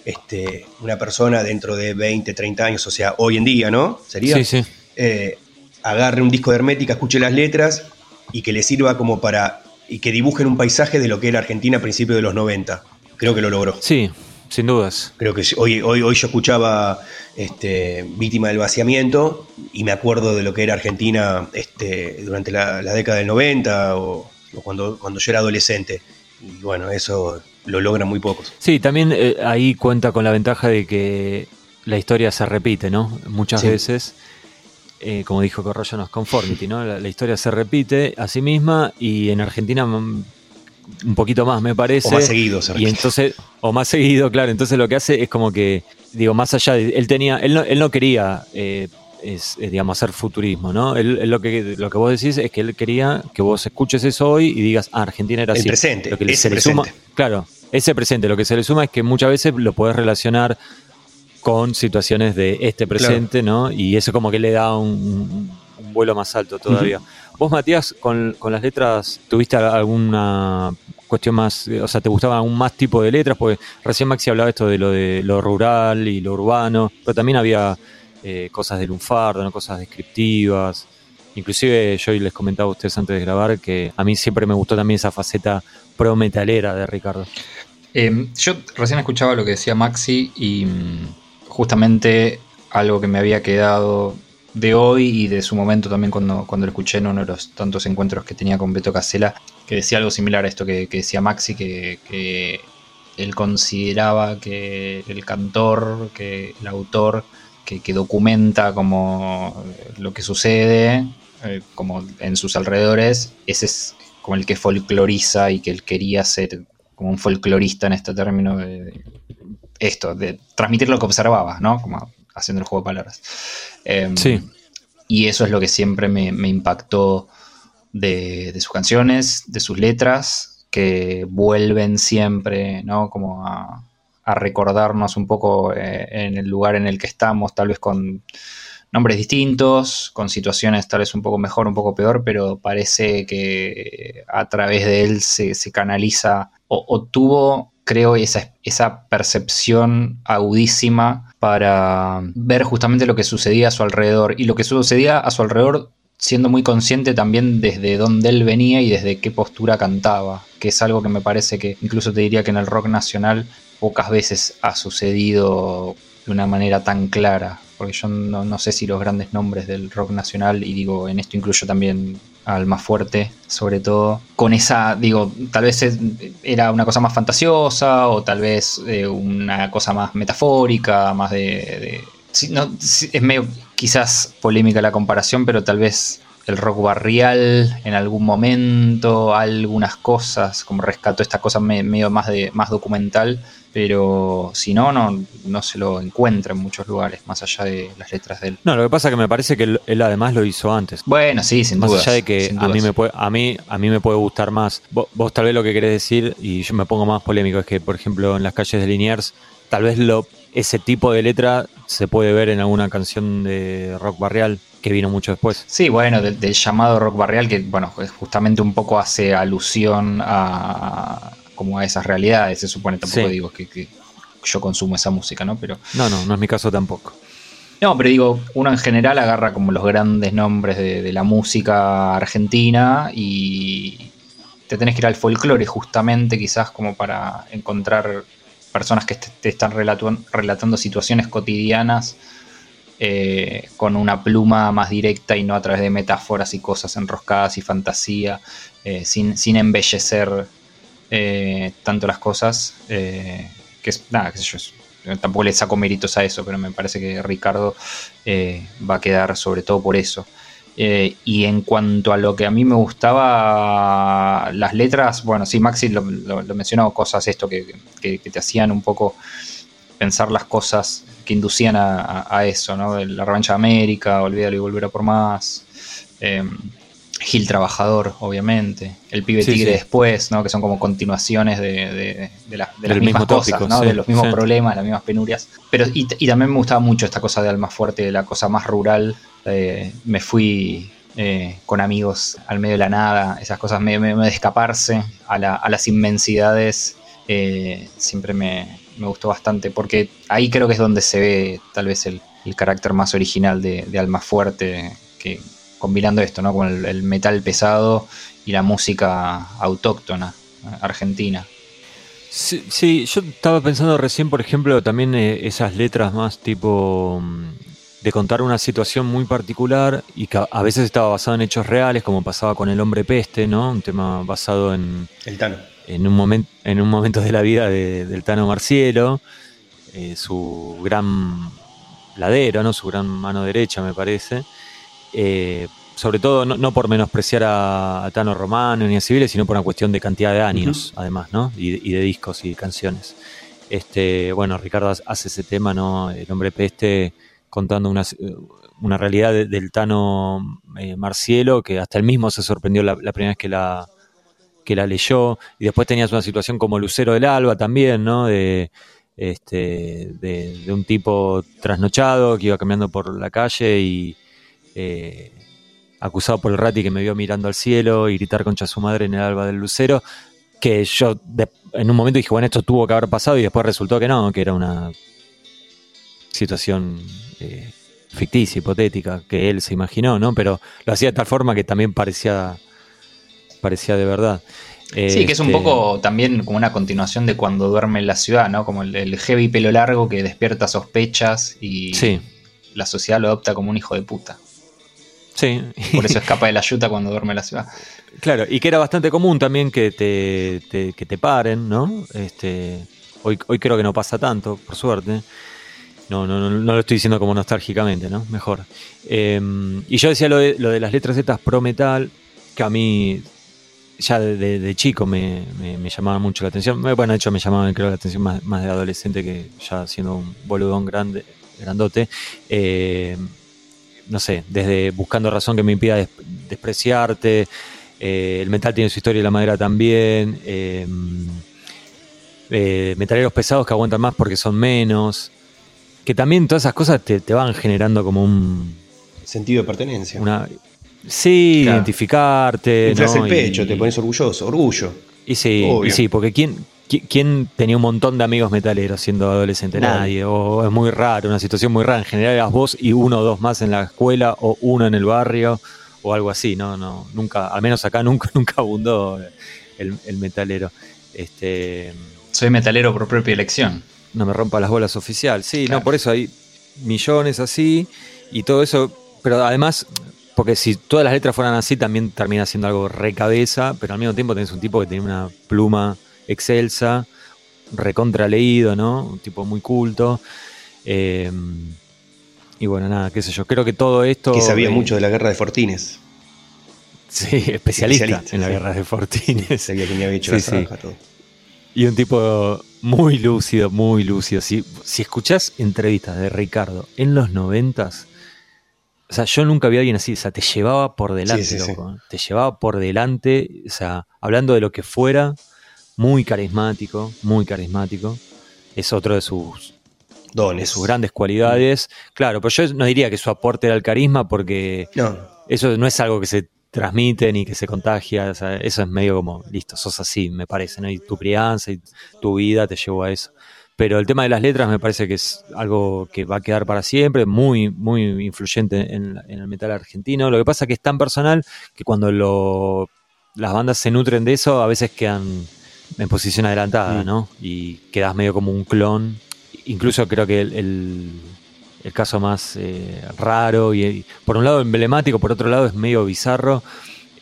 este, una persona dentro de 20, 30 años, o sea, hoy en día, ¿no? Sería Sí, sí. eh, agarre un disco de Hermética, escuche las letras y que le sirva como para. y que dibujen un paisaje de lo que era Argentina a principios de los 90. Creo que lo logró. Sí, sin dudas. Creo que hoy, hoy, hoy yo escuchaba este, Víctima del Vaciamiento y me acuerdo de lo que era Argentina este, durante la, la década del 90 o, o cuando, cuando yo era adolescente. Y bueno, eso lo logran muy pocos. Sí, también eh, ahí cuenta con la ventaja de que la historia se repite, ¿no? Muchas Sí. veces. eh, como dijo Corroyo, no es conformity, ¿no? La, historia se repite a sí misma y en Argentina mm, un poquito más, me parece. O más seguido, se Y entonces, o más seguido, claro. Entonces lo que hace es como que, digo, más allá de. Él tenía, él no, él no quería. Eh, es, digamos, hacer futurismo, ¿no? Él, lo, que, lo que vos decís es que él quería que vos escuches eso hoy y digas, ah, Argentina era así. El presente, lo que presente. Le suma, claro, ese presente. Lo que se le suma es que muchas veces lo podés relacionar con situaciones de este presente, ¿no? Y eso como que le da un, vuelo más alto todavía. Vos, Matías, con, las letras, ¿tuviste alguna cuestión más, o sea, te gustaba algún más tipo de letras? Porque recién Maxi hablaba esto de lo de lo rural y lo urbano, pero también había eh, cosas de lunfardo, ¿no? cosas descriptivas. Inclusive yo les comentaba a ustedes antes de grabar que a mí siempre me gustó también esa faceta pro metalera de Ricardo. Em, yo recién escuchaba lo que decía Maxi y mm, justamente algo que me había quedado de hoy y de su momento también cuando, cuando lo escuché en uno de los tantos encuentros que tenía con Beto Casela, que decía algo similar a esto que, decía Maxi, que, él consideraba que el cantor, que el autor, que, documenta como lo que sucede, eh, como en sus alrededores, ese es como el que folcloriza y que él quería ser como un folclorista en este término de, esto, de transmitir lo que observaba, ¿no? Como haciendo el juego de palabras. Em, sí. Y eso es lo que siempre me, impactó de, sus canciones, de sus letras, que vuelven siempre, ¿no? Como a, recordarnos un poco eh, en el lugar en el que estamos, tal vez con nombres distintos, con situaciones tal vez un poco mejor, un poco peor, pero parece que a través de él se, canaliza o, tuvo, creo, esa, esa percepción agudísima para ver justamente lo que sucedía a su alrededor. Y lo que sucedía a su alrededor siendo muy consciente también desde dónde él venía y desde qué postura cantaba, que es algo que me parece que incluso te diría que en el rock nacional pocas veces ha sucedido de una manera tan clara, porque yo no, sé si los grandes nombres del rock nacional, y digo, en esto incluyo también al más fuerte, sobre todo, con esa, digo, tal vez era una cosa más fantasiosa o tal vez eh, una cosa más metafórica, más de... no, es medio quizás polémica la comparación, pero tal vez el rock barrial en algún momento, algunas cosas, como rescató esta cosa medio más, de, más documental, pero si no, no, no se lo encuentra en muchos lugares, más allá de las letras de él. No, lo que pasa es que me parece que él, además lo hizo antes. Bueno, sí, sin más Más allá de que a mí, me puede, a, mí, a mí me puede gustar más. Vos, tal vez lo que querés decir, y yo me pongo más polémico, es que, por ejemplo, en las calles de Liniers, tal vez lo, ese tipo de letra se puede ver en alguna canción de rock barrial que vino mucho después. Sí, bueno, del, llamado rock barrial que, bueno, justamente un poco hace alusión a como a esas realidades, se supone, tampoco digo que, yo consumo esa música, ¿no? Pero, no, no, no es mi caso tampoco. No, pero digo, uno en general agarra como los grandes nombres de, la música argentina y te tenés que ir al folclore justamente quizás como para encontrar personas que te, están relatando situaciones cotidianas eh, con una pluma más directa y no a través de metáforas y cosas enroscadas y fantasía, eh, sin, sin embellecer eh, tanto las cosas, eh, que es, nada, tampoco le saco méritos a eso, pero me parece que Ricardo eh, va a quedar sobre todo por eso. y en cuanto a lo que a mí me gustaba, las letras, bueno, sí, Maxi lo, mencionó, cosas esto que, te hacían un poco pensar las cosas que inducían a, eso, ¿no? La revancha de América, Olvídalo y volver a por más. Gil Trabajador, obviamente, El Pibe Tigre después, ¿no? que son como continuaciones de, las mismas cosas, ¿no? de los mismos problemas, las mismas penurias. Pero, y, también me gustaba mucho esta cosa de Alma Fuerte, de la cosa más rural. Eh, me fui eh, con amigos al medio de la nada, esas cosas medio, de escaparse a, las inmensidades, eh, siempre me, gustó bastante, porque ahí creo que es donde se ve tal vez el, carácter más original de, de Alma Fuerte, que combinando esto, ¿no? Con el, metal pesado y la música autóctona argentina. Sí, yo estaba pensando recién, por ejemplo, también eh, esas letras más tipo mm, de contar una situación muy particular y que a veces estaba basado en hechos reales, como pasaba con El Hombre Peste, ¿no? Un tema basado en... El Tano. En un, momento en un momento de la vida del Tano Marcielo, eh, su gran ladero, ¿no? Su gran mano derecha, me parece. Eh, sobre todo no, por menospreciar a, Tano Romano ni a Civiles, sino por una cuestión de cantidad de años, además, ¿no? Y, de discos y canciones. Este, bueno, Ricardo hace ese tema, ¿no? El hombre peste contando una, una realidad del Tano eh, Marcielo, que hasta él mismo se sorprendió la, primera vez que la, que la leyó. Y después tenías una situación como Lucero del Alba también, ¿no? De, este, de, un tipo trasnochado que iba caminando por la calle y eh, acusado por el rati que me vio mirando al cielo y gritar concha su madre en el alba del lucero, que yo en un momento dije, bueno, esto tuvo que haber pasado y después resultó que no, que era una situación eh, ficticia, hipotética, que él se imaginó, ¿no? Pero lo hacía de tal forma que también parecía, parecía de verdad. Sí, que es un este, poco también como una continuación de cuando duerme en la ciudad, ¿no? Como el, heavy pelo largo que despierta sospechas y la sociedad lo adopta como un hijo de puta. Sí. Por eso escapa de la yuta cuando duerme en la ciudad. *laughs* Claro, y que era bastante común también que te, que te paren, ¿no? Este, hoy, hoy creo que no pasa tanto, por suerte. No, no, no, no lo estoy diciendo como nostálgicamente, ¿no? Mejor. Em, y yo decía lo de, lo de las letras Z pro metal, que a mí ya de, chico me, llamaba mucho la atención. Bueno, de hecho me llamaba creo la atención más, de adolescente que ya siendo un boludón grande, grandote. Eh, no sé, desde buscando razón que me impida despreciarte. Eh, el metal tiene su historia y la madera también. Eh, metaleros pesados que aguantan más porque son menos. Que también todas esas cosas te, van generando como un. Sentido de pertenencia. Una, Sí, identificarte. Inflas el pecho, te pones orgulloso, orgullo. Y sí, y sí porque ¿quién, ¿quién tenía un montón de amigos metaleros siendo adolescente? Nadie. O es muy raro, una situación muy rara. En general eras vos y uno o dos más en la escuela o uno en el barrio o algo así. No, no, nunca, al menos acá *laughs* nunca, nunca abundó el, metalero. Este, Soy metalero por propia elección. No me rompa las bolas oficial. Sí, no, por eso hay millones así y todo eso. Pero además, porque si todas las letras fueran así, también termina siendo algo recabeza, pero al mismo tiempo tenés un tipo que tiene una pluma excelsa, recontra leído, ¿no? Un tipo muy culto. Eh, y bueno, nada, qué sé yo. Creo que todo esto. Que sabía mucho de la guerra de Fortines. Sí, especialista, en la guerra de Fortines. Sabía que me había hecho la todo. Y un tipo muy lúcido, muy lúcido. Si, si escuchás entrevistas de Ricardo en los noventas, o sea, yo nunca vi a alguien así, o sea, te llevaba por delante, loco. Te llevaba por delante, o sea, hablando de lo que fuera, muy carismático, muy carismático. Es otro de sus dones. sus grandes cualidades. Claro, pero yo no diría que su aporte era el carisma, porque eso no es algo que se transmite ni que se contagia. O sea, eso es medio como, listo, sos así, me parece, ¿no? Y tu crianza y tu vida te llevó a eso. Pero el tema de las letras me parece que es algo que va a quedar para siempre, muy, muy influyente en, el metal argentino. Lo que pasa es que es tan personal que cuando lo, las bandas se nutren de eso, a veces quedan en posición adelantada, mm. ¿no? Y quedas medio como un clon. Incluso creo que el, caso más eh, raro y, por un lado emblemático, por otro lado es medio bizarro,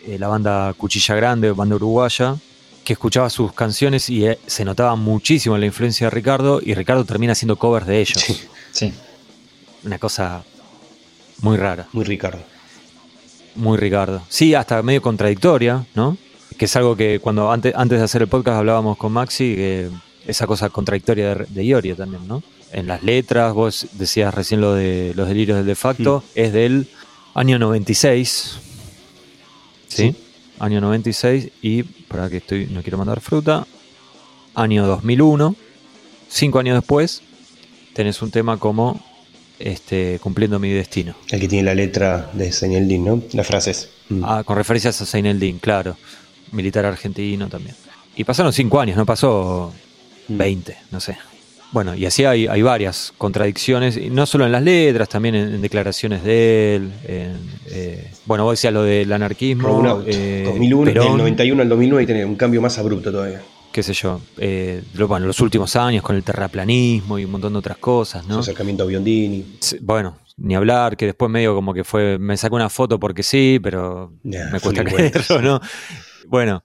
eh, la banda Cuchilla Grande, banda uruguaya, que escuchaba sus canciones y eh, se notaba muchísimo la influencia de Ricardo y Ricardo termina haciendo covers de ellos. Sí, sí. Una cosa muy rara. Muy Ricardo. Muy Ricardo. Sí, hasta medio contradictoria, ¿no? Que es algo que cuando antes, antes de hacer el podcast hablábamos con Maxi, que esa cosa contradictoria de, de Iorio también, ¿no? En las letras, vos decías recién lo de los delirios del de facto, mm. es del año 96. ¿Sí? año 96 y, para que estoy, no quiero mandar fruta, año 2001, cinco años después, tenés un tema como este, Cumpliendo mi destino. El que tiene la letra de Seineldin, ¿no? Las frases. Mm. Ah, con referencias a Seineldin, claro. Militar argentino también. Y pasaron cinco años, no pasó 20, mm. no sé. Bueno, y así hay, hay varias contradicciones, no solo en las letras, también en, declaraciones de él. Eh, bueno, vos decías lo del anarquismo. Eh, 2001, del 91 al 2009 tiene un cambio más abrupto todavía. Qué sé yo. Eh, bueno, los últimos años con el terraplanismo y un montón de otras cosas, ¿no? Su acercamiento a Biondini. Bueno, ni hablar, que después medio como que fue, me sacó una foto porque sí, pero me cuesta *laughs* creerlo, ¿no? Bueno,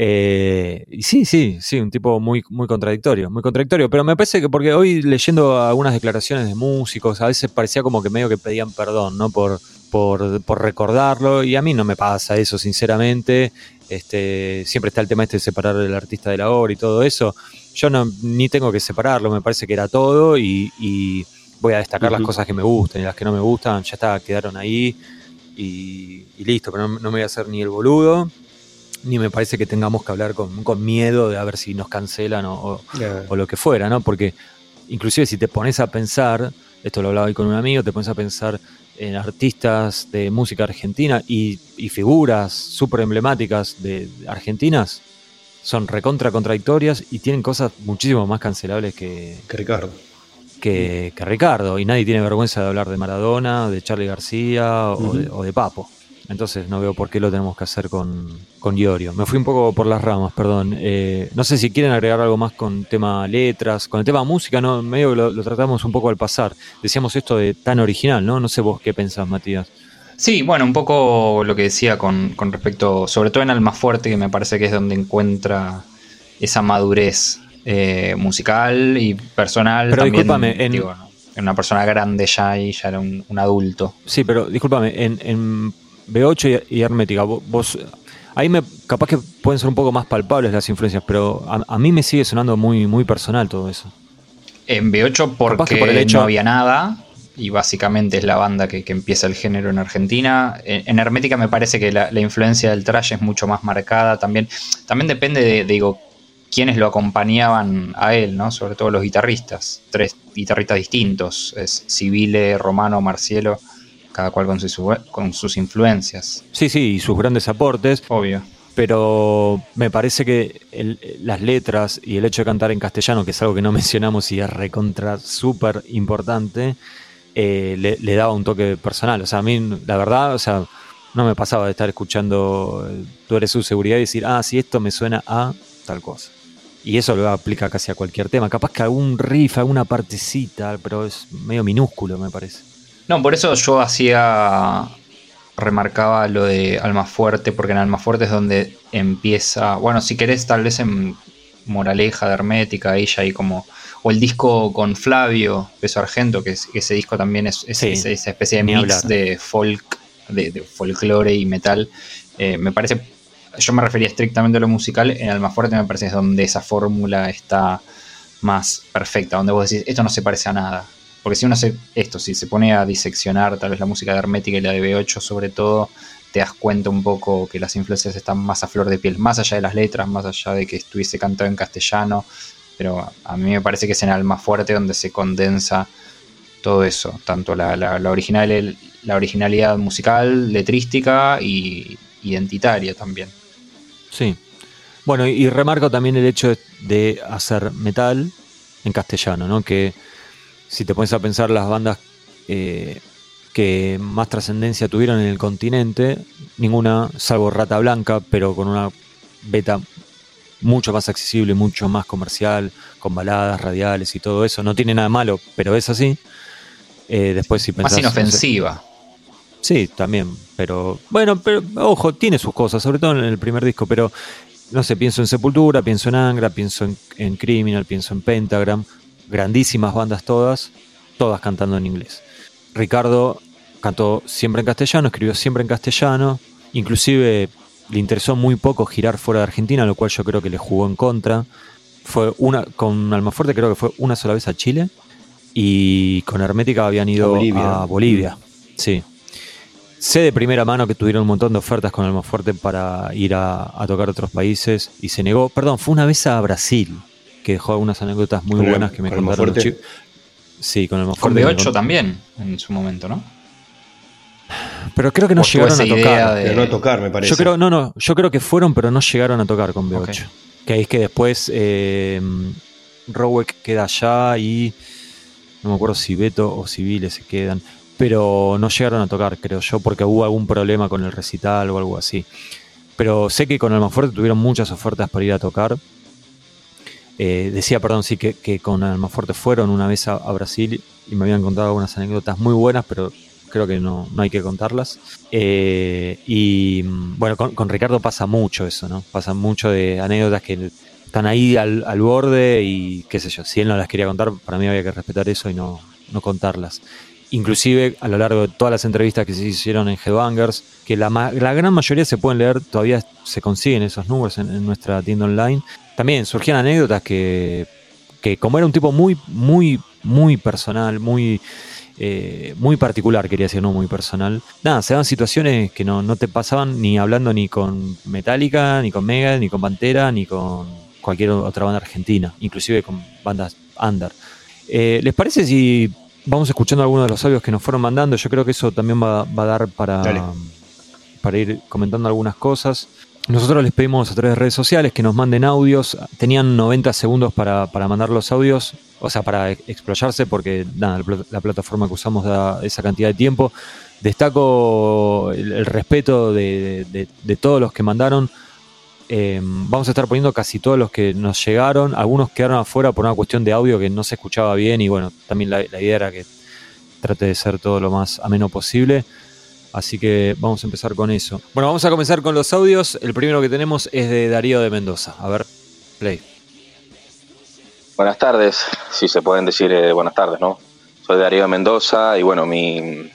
Eh, sí, sí, sí, un tipo muy, muy contradictorio, muy contradictorio. Pero me parece que porque hoy leyendo algunas declaraciones de músicos, a veces parecía como que medio que pedían perdón, ¿no? Por, por, por recordarlo. Y a mí no me pasa eso, sinceramente. Este, siempre está el tema este de separar el artista de la obra y todo eso. Yo no, ni tengo que separarlo, me parece que era todo y, y voy a destacar las cosas que me gustan y las que no me gustan, ya está, quedaron ahí y, y listo, pero no, no, me voy a hacer ni el boludo, ni me parece que tengamos que hablar con, con miedo de a ver si nos cancelan o, o, yeah. o, lo que fuera, ¿no? Porque inclusive si te pones a pensar, esto lo hablaba hoy con un amigo, te pones a pensar en artistas de música argentina y, y figuras súper emblemáticas de, de argentinas, son recontra contradictorias y tienen cosas muchísimo más cancelables que, que Ricardo. Que, que, Ricardo. Y nadie tiene vergüenza de hablar de Maradona, de Charlie García o, uh -huh. de, o de, Papo. Entonces no veo por qué lo tenemos que hacer con, con Iorio. Me fui un poco por las ramas, perdón. Eh, no sé si quieren agregar algo más con tema letras, con el tema música, no medio lo, lo tratamos un poco al pasar. Decíamos esto de tan original, ¿no? No sé vos qué pensás, Matías. Sí, bueno, un poco lo que decía con, con, respecto, sobre todo en Almafuerte, que me parece que es donde encuentra esa madurez eh, musical y personal. Pero también, discúlpame, en, digo, en, una persona grande ya y ya era un, un adulto. Sí, pero discúlpame, en, en B8 y, y Hermética, vos, ahí me capaz que pueden ser un poco más palpables las influencias, pero a, a mí me sigue sonando muy, muy personal todo eso. En B8 porque por el hecho... no había nada, y básicamente es la banda que, que, empieza el género en Argentina. En, en Hermética me parece que la, la, influencia del trash es mucho más marcada. También, también depende de, de, digo, quiénes lo acompañaban a él, ¿no? Sobre todo los guitarristas. Tres guitarristas distintos. Es Civile, Romano, Marcielo, cada cual con sus, con sus influencias. Sí, sí, y sus grandes aportes. Obvio. Pero me parece que el, las letras y el hecho de cantar en castellano, que es algo que no *laughs* mencionamos y es recontra súper importante, eh, le, le, daba un toque personal. O sea, a mí, la verdad, o sea, no me pasaba de estar escuchando eh, Tú eres su seguridad y decir, ah, sí, esto me suena a tal cosa. Y eso lo aplica casi a cualquier tema. Capaz que algún riff, alguna partecita, pero es medio minúsculo, me parece. No, por eso yo hacía. Remarcaba lo de Alma Fuerte, porque en Alma Fuerte es donde empieza. Bueno, si querés, tal vez en Moraleja de Hermética, ella ahí como o el disco con Flavio Peso Argento, que, es, ese disco también es, es, sí, es esa especie de mix hablar. de folk, de, de, folclore y metal. Eh, me parece, yo me refería estrictamente a lo musical, en Almafuerte me parece es donde esa fórmula está más perfecta, donde vos decís, esto no se parece a nada. Porque si uno hace esto, si se pone a diseccionar tal vez la música de Hermética y la de B8 sobre todo, te das cuenta un poco que las influencias están más a flor de piel, más allá de las letras, más allá de que estuviese cantado en castellano, pero a mí me parece que es en Alma Fuerte donde se condensa todo eso, tanto la, la originalidad musical, letrística y identitaria también. Sí. Bueno, y remarco también el hecho de hacer metal en castellano, ¿no? Que si te pones a pensar las bandas eh, que más trascendencia tuvieron en el continente, ninguna, salvo Rata Blanca, pero con una beta mucho más accesible, mucho más comercial, con baladas radiales y todo eso. No tiene nada malo, pero es así. Eh, después si pensás, Más inofensiva. No sé, sí, también, pero bueno, pero ojo, tiene sus cosas, sobre todo en el primer disco, pero no sé, pienso en Sepultura, pienso en Angra, pienso en, en Criminal, pienso en Pentagram, grandísimas bandas todas, todas cantando en inglés. Ricardo cantó siempre en castellano, escribió siempre en castellano, inclusive le interesó muy poco girar fuera de Argentina, lo cual yo creo que le jugó en contra. Fue una con Almafuerte creo que fue una sola vez a Chile y con Hermética habían ido a Bolivia. A Bolivia. Sí. Sé de primera mano que tuvieron un montón de ofertas con Almafuerte para ir a, a tocar a otros países y se negó. Perdón, fue una vez a Brasil que dejó algunas anécdotas muy con buenas que me contaron. Los sí, con Almafuerte. Con B8 también en su momento, ¿no? Pero creo que no llegaron a tocar. De... no tocar, me parece. Yo creo, no, no, yo creo que fueron, pero no llegaron a tocar con B8. Okay. Que es que después eh, Rowek queda allá y no me acuerdo si Beto o Civile se quedan. Pero no llegaron a tocar, creo yo, porque hubo algún problema con el recital o algo así. Pero sé que con Almafuerte tuvieron muchas ofertas para ir a tocar. Eh, decía, perdón, sí, que, que con Almafuerte fueron una vez a, a Brasil y me habían contado algunas anécdotas muy buenas, pero creo que no, no hay que contarlas. Eh, y bueno, con, Ricardo pasa mucho eso, ¿no? Pasa mucho de anécdotas que están ahí al, al, borde y qué sé yo, si él no las quería contar, para mí había que respetar eso y no, no contarlas. Inclusive a lo largo de todas las entrevistas que se hicieron en Headbangers, que la, la gran mayoría se pueden leer, todavía se consiguen esos números en, nuestra tienda online. También surgían anécdotas que, que como era un tipo muy, muy, muy personal, muy eh, muy particular, quería decir, no muy personal. Nada, se daban situaciones que no, te pasaban ni hablando ni con Metallica, ni con Mega, ni con Pantera, ni con cualquier otra banda argentina, inclusive con bandas under. Eh, ¿Les parece si vamos escuchando algunos de los audios que nos fueron mandando? Yo creo que eso también va, a dar para, para ir comentando algunas cosas. Nosotros les pedimos a través de redes sociales que nos manden audios. Tenían 90 segundos para, mandar los audios, o sea, para exployarse, porque nada, la plataforma que usamos da esa cantidad de tiempo. Destaco el, respeto de, todos los que mandaron. Eh, vamos a estar poniendo casi todos los que nos llegaron. Algunos quedaron afuera por una cuestión de audio que no se escuchaba bien y bueno, también la idea era que trate de ser todo lo más ameno posible. Así que vamos a empezar con eso. Bueno, vamos a comenzar con los audios. El primero que tenemos es de Darío de Mendoza. A ver, play. Buenas tardes, si se pueden decir eh, buenas tardes, ¿no? Soy Darío de Mendoza y bueno, mi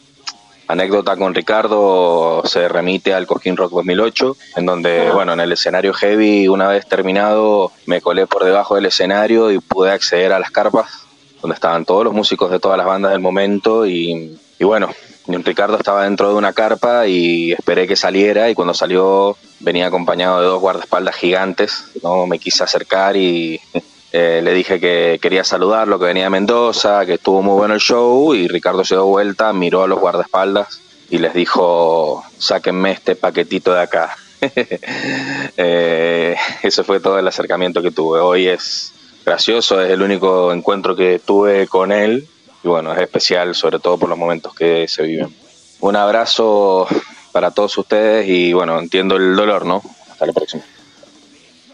anécdota con Ricardo se remite al Coquín Rock 2008, en donde, bueno, en el escenario heavy, una vez terminado, me colé por debajo del escenario y pude acceder a las carpas, donde estaban todos los músicos de todas las bandas del momento y, y bueno, Ricardo estaba dentro de una carpa y esperé que saliera y cuando salió venía acompañado de dos guardaespaldas gigantes. No me quise acercar y eh, le dije que quería saludarlo, que venía de Mendoza, que estuvo muy bueno el show y Ricardo se dio vuelta, miró a los guardaespaldas y les dijo, sáquenme este paquetito de acá. *laughs* eh, ese fue todo el acercamiento que tuve. Hoy es gracioso, es el único encuentro que tuve con él y bueno, es especial sobre todo por los momentos que se viven. Un abrazo para todos ustedes y bueno, entiendo el dolor, ¿no? Hasta la próxima.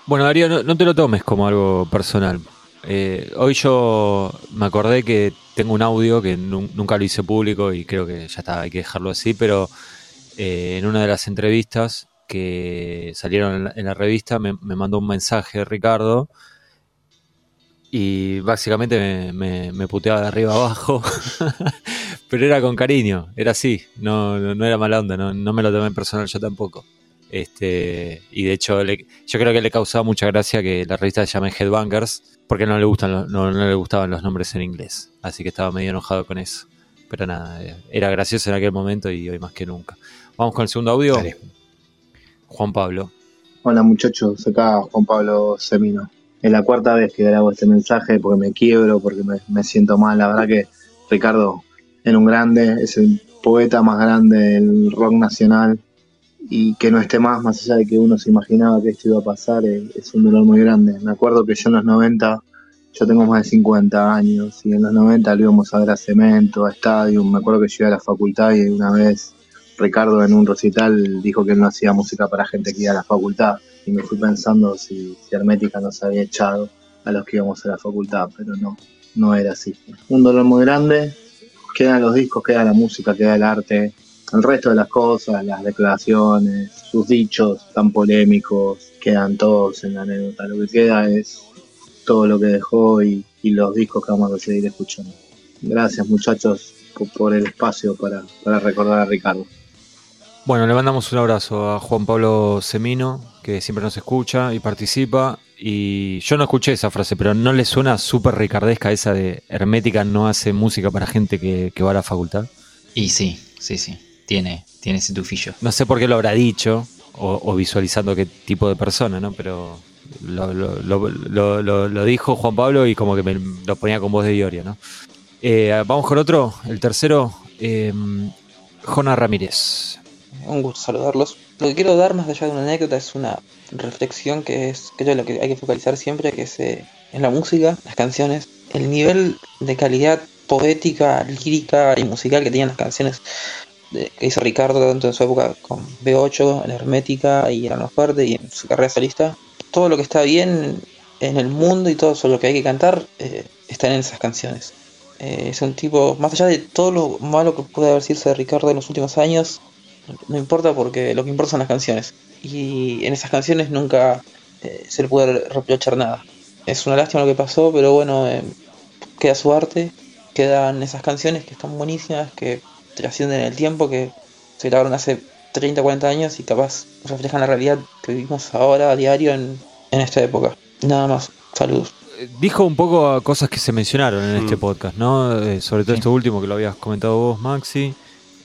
Bueno, Darío, no, te lo tomes como algo personal. Eh, hoy yo me acordé que tengo un audio que nunca lo hice público y creo que ya está, hay que dejarlo así, pero eh, en una de las entrevistas que salieron en la, revista me, mandó un mensaje Ricardo y básicamente me, puteaba de arriba abajo, *laughs* pero era con cariño, era así, no, no, era mala onda, no, no, me lo tomé en personal yo tampoco. Este, y de hecho, yo creo que le causaba mucha gracia que la revista se llame Headbangers, porque no le, gustan, no, le gustaban los nombres en inglés, así que estaba medio enojado con eso. Pero nada, eh, era gracioso en aquel momento y hoy más que nunca. Vamos con el segundo audio. Juan Pablo. Hola muchachos, acá Juan Pablo Semino es la cuarta vez que grabo este mensaje porque me quiebro, porque me, siento mal. La verdad que Ricardo era un grande, es el poeta más grande del rock nacional y que no esté más, más allá de que uno se imaginaba que esto iba a pasar, es, un dolor muy grande. Me acuerdo que yo en los 90, yo tengo más de 50 años y en los 90 lo íbamos a ver a Cemento, a Stadium. Me acuerdo que llegué a la facultad y una vez Ricardo en un recital dijo que él no hacía música para gente que iba a la facultad y me fui pensando si, Hermética nos había echado a los que íbamos a la facultad, pero no, no era así. Un dolor muy grande, quedan los discos, queda la música, queda el arte, el resto de las cosas, las declaraciones, sus dichos tan polémicos, quedan todos en la anécdota. Lo que queda es todo lo que dejó y, los discos que vamos a seguir escuchando. Gracias muchachos por, el espacio para, para recordar a Ricardo. Bueno, le mandamos un abrazo a Juan Pablo Semino, que siempre nos escucha y participa. Y yo no escuché esa frase, pero ¿no le suena súper ricardesca esa de Hermética no hace música para gente que, va a la facultad? Y sí, sí, sí, tiene, tiene ese tufillo. No sé por qué lo habrá dicho, o, visualizando qué tipo de persona, ¿no? Pero lo, dijo Juan Pablo y como que me lo ponía con voz de Dioria, ¿no? Eh, vamos con otro, el tercero, eh, Jona Ramírez un gusto saludarlos. Lo que quiero dar más allá de una anécdota es una reflexión que es que lo que hay que focalizar siempre, que es eh, en la música, las canciones, el nivel de calidad poética, lírica y musical que tenían las canciones que hizo Ricardo tanto en su época con B8, en Hermética y en Los Fuerte y en su carrera solista. Todo lo que está bien en el mundo y todo sobre lo que hay que cantar eh, está en esas canciones. Eh, es un tipo, más allá de todo lo malo que puede haber sido de Ricardo en los últimos años, no importa porque lo que importa son las canciones. Y en esas canciones nunca eh, se le puede reprochar nada. Es una lástima lo que pasó, pero bueno, queda su arte, quedan esas canciones que están buenísimas, que trascienden el tiempo, que se grabaron hace 30, 40 años y capaz reflejan la realidad que vivimos ahora a diario en, en esta época. Nada más, saludos dijo un poco cosas que se mencionaron en este mm. podcast, ¿no? Eh, sobre todo esto último que lo habías comentado vos, Maxi.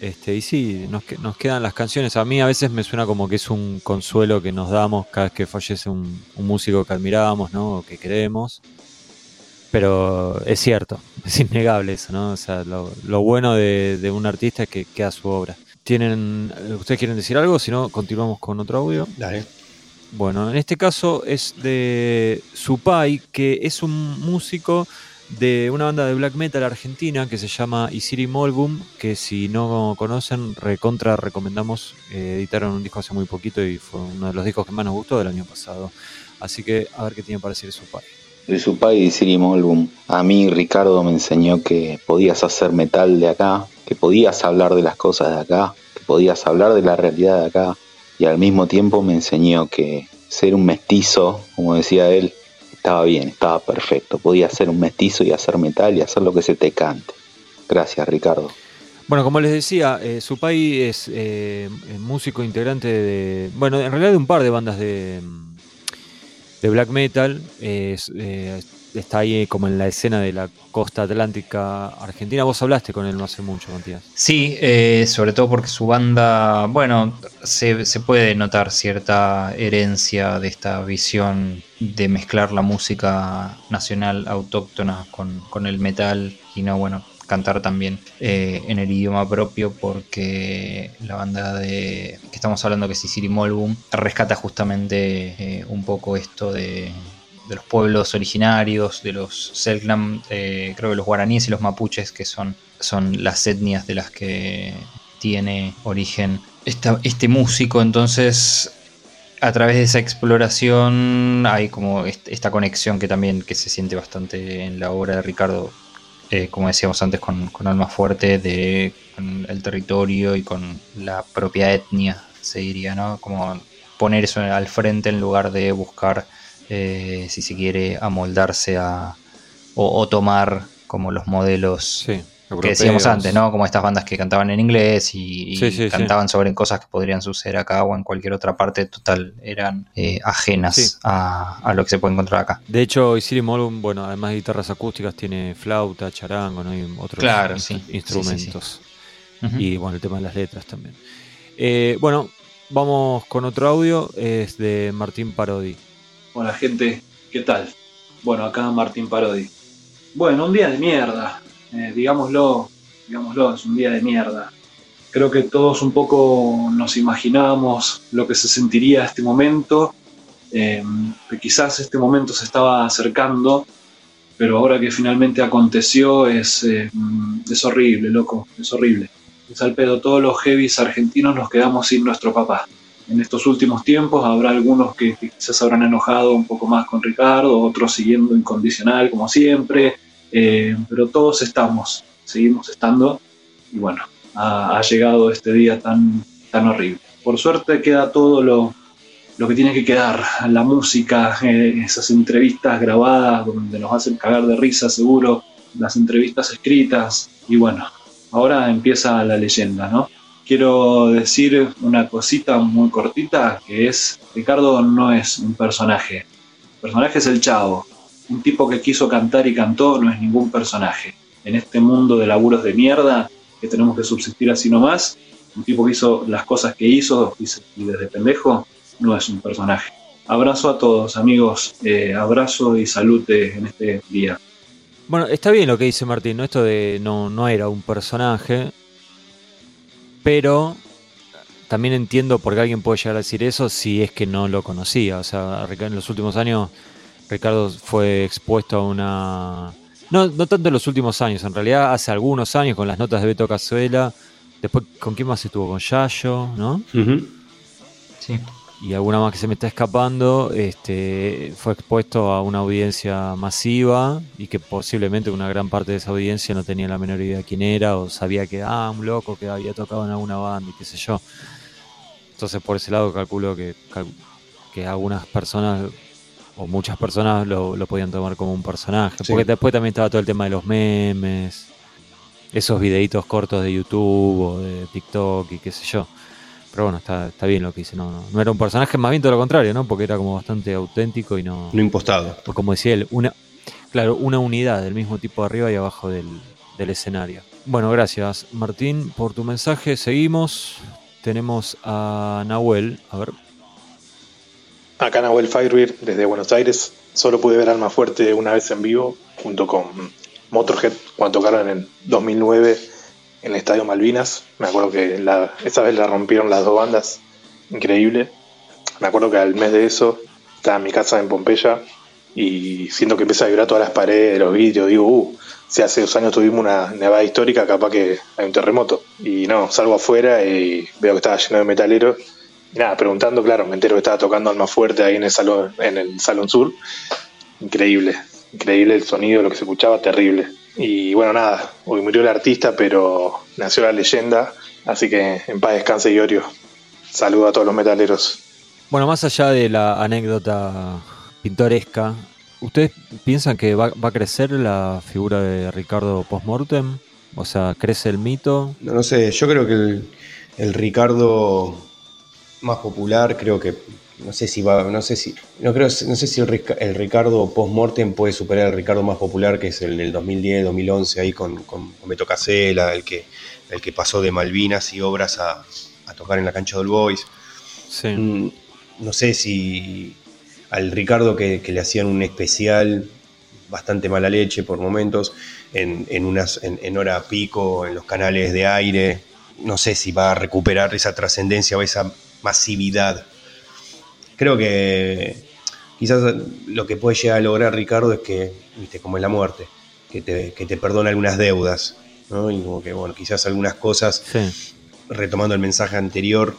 Este, y sí, nos, nos, quedan las canciones. A mí a veces me suena como que es un consuelo que nos damos cada vez que fallece un, músico que admiramos, ¿no? O que queremos. Pero es cierto, *laughs* es innegable eso, ¿no? O sea, lo, bueno de, de, un artista es que queda su obra. ¿Tienen, ¿Ustedes quieren decir algo? Si no, continuamos con otro audio. Dale. Bueno, en este caso es de Supai, que es un músico de una banda de black metal argentina que se llama Isiri Molbum, que si no conocen, recontra recomendamos. Eh, editaron un disco hace muy poquito y fue uno de los discos que más nos gustó del año pasado. Así que a ver qué tiene para decir Supai. De Supai y Isiri Molbum. A mí Ricardo me enseñó que podías hacer metal de acá, que podías hablar de las cosas de acá, que podías hablar de la realidad de acá, y al mismo tiempo me enseñó que ser un mestizo, como decía él, estaba bien, estaba perfecto. Podía ser un mestizo y hacer metal y hacer lo que se te cante. Gracias, Ricardo. Bueno, como les decía, eh, Supai es eh, músico integrante de, bueno, en realidad de un par de bandas de, de black metal. Eh, está ahí como en la escena de la costa atlántica argentina. Vos hablaste con él no hace mucho, Matías. Sí, eh, sobre todo porque su banda, bueno, se, puede notar cierta herencia de esta visión de mezclar la música nacional autóctona con, el metal y no, bueno, cantar también eh, en el idioma propio porque la banda de que estamos hablando que es Sisiri Molbum rescata justamente eh, un poco esto de los pueblos originarios, de los Selknam, eh, creo que los guaraníes y los mapuches, que son, son las etnias de las que tiene origen este músico. Entonces, a través de esa exploración hay como esta conexión que también que se siente bastante en la obra de Ricardo, eh, como decíamos antes, con, con Alma Fuerte, de con el territorio y con la propia etnia, se diría, ¿no? Como poner eso al frente en lugar de buscar eh, si se quiere, amoldarse a, o, tomar como los modelos que decíamos antes, ¿no? Como estas bandas que cantaban en inglés y, cantaban sobre cosas que podrían suceder acá o en cualquier otra parte, total, eran eh, ajenas a, lo que se puede encontrar acá. De hecho, Isiri Molum, bueno, además de guitarras acústicas, tiene flauta, charango, ¿no? hay otros instrumentos. Y bueno, el tema de las letras también. Eh, bueno, vamos con otro audio, es de Martín Parodi. Hola gente, ¿qué tal? Bueno, acá Martín Parodi. Bueno, un día de mierda, eh, digámoslo, digámoslo, es un día de mierda. Creo que todos un poco nos imaginábamos lo que se sentiría este momento, em, que quizás este momento se estaba acercando, pero ahora que finalmente aconteció es, em, es horrible, loco, es horrible. Es al pedo, todos los heavies argentinos nos quedamos sin nuestro papá en estos últimos tiempos. Habrá algunos que, quizás habrán enojado un poco más con Ricardo, otros siguiendo incondicional como siempre, eh, pero todos estamos, seguimos estando y bueno, ha, llegado este día tan, tan horrible. Por suerte queda todo lo, lo que tiene que quedar, la música, eh, esas entrevistas grabadas donde nos hacen cagar de risa seguro, las entrevistas escritas y bueno, ahora empieza la leyenda, ¿no? quiero decir una cosita muy cortita, que es, Ricardo no es un personaje. El personaje es el chavo. Un tipo que quiso cantar y cantó no es ningún personaje. En este mundo de laburos de mierda, que tenemos que subsistir así nomás, un tipo que hizo las cosas que hizo y desde pendejo, no es un personaje. Abrazo a todos, amigos. Eh, abrazo y salute en este día. Bueno, está bien lo que dice Martín, ¿no? Esto de no, no era un personaje pero también entiendo por qué alguien puede llegar a decir eso si es que no lo conocía. O sea, en los últimos años Ricardo fue expuesto a una... No, no tanto en los últimos años, en realidad hace algunos años con las notas de Beto Cazuela. Después, ¿con quién más estuvo? Con Yayo, ¿no? Sí. y alguna más que se me está escapando, este, fue expuesto a una audiencia masiva y que posiblemente una gran parte de esa audiencia no tenía la menor idea de quién era o sabía que, ah, un loco que había tocado en alguna banda y qué sé yo. Entonces por ese lado calculo que, que algunas personas o muchas personas lo, lo podían tomar como un personaje. Porque después también estaba todo el tema de los memes, esos videitos cortos de YouTube o de TikTok y qué sé yo. Pero bueno, está, está bien lo que dice. No, no, era un personaje, más bien todo lo contrario, ¿no? Porque era como bastante auténtico y no. No impostado. Pues como decía él, una, claro, una unidad del mismo tipo arriba y abajo del, del escenario. Bueno, gracias Martín por tu mensaje. Seguimos. Tenemos a Nahuel. A ver. Acá Nahuel Firebeard desde Buenos Aires. Solo pude ver Alma Fuerte una vez en vivo junto con Motorhead cuando tocaron en 2009 en el Estadio Malvinas. Me acuerdo que esa vez la rompieron las dos bandas. Increíble. Me acuerdo que al mes de eso estaba en mi casa en Pompeya y siento que empieza a vibrar todas las paredes de los vidrios. Digo, uh, si hace dos años tuvimos una nevada histórica, capaz que hay un terremoto. Y no, salgo afuera y veo que estaba lleno de metaleros. Y nada, preguntando, claro, me entero que estaba tocando Alma Fuerte ahí en el salón, en el salón sur. Increíble, increíble el sonido, lo que se escuchaba, terrible. Y bueno, nada, hoy murió el artista, pero nació la leyenda, así que en paz descanse Iorio. Saludo a todos los metaleros. Bueno, más allá de la anécdota pintoresca, ¿ustedes piensan que va, a crecer la figura de Ricardo postmortem? O sea, ¿crece el mito? No, no sé, yo creo que el, el Ricardo más popular creo que no sé si va, no sé si, no creo, no sé si el, Ricardo post-mortem puede superar el Ricardo más popular, que es el del 2010, 2011, ahí con, con, Beto Casela, el que, el que pasó de Malvinas y obras a, tocar en la cancha del Boys. Mm, no sé si al Ricardo que, le hacían un especial bastante mala leche por momentos, en, en, unas, en hora pico, en los canales de aire, no sé si va a recuperar esa trascendencia o esa masividad creo que quizás lo que puede llegar a lograr Ricardo es que, viste, como es la muerte, que te, que te perdona algunas deudas, ¿no? Y como que, bueno, quizás algunas cosas, retomando el mensaje anterior,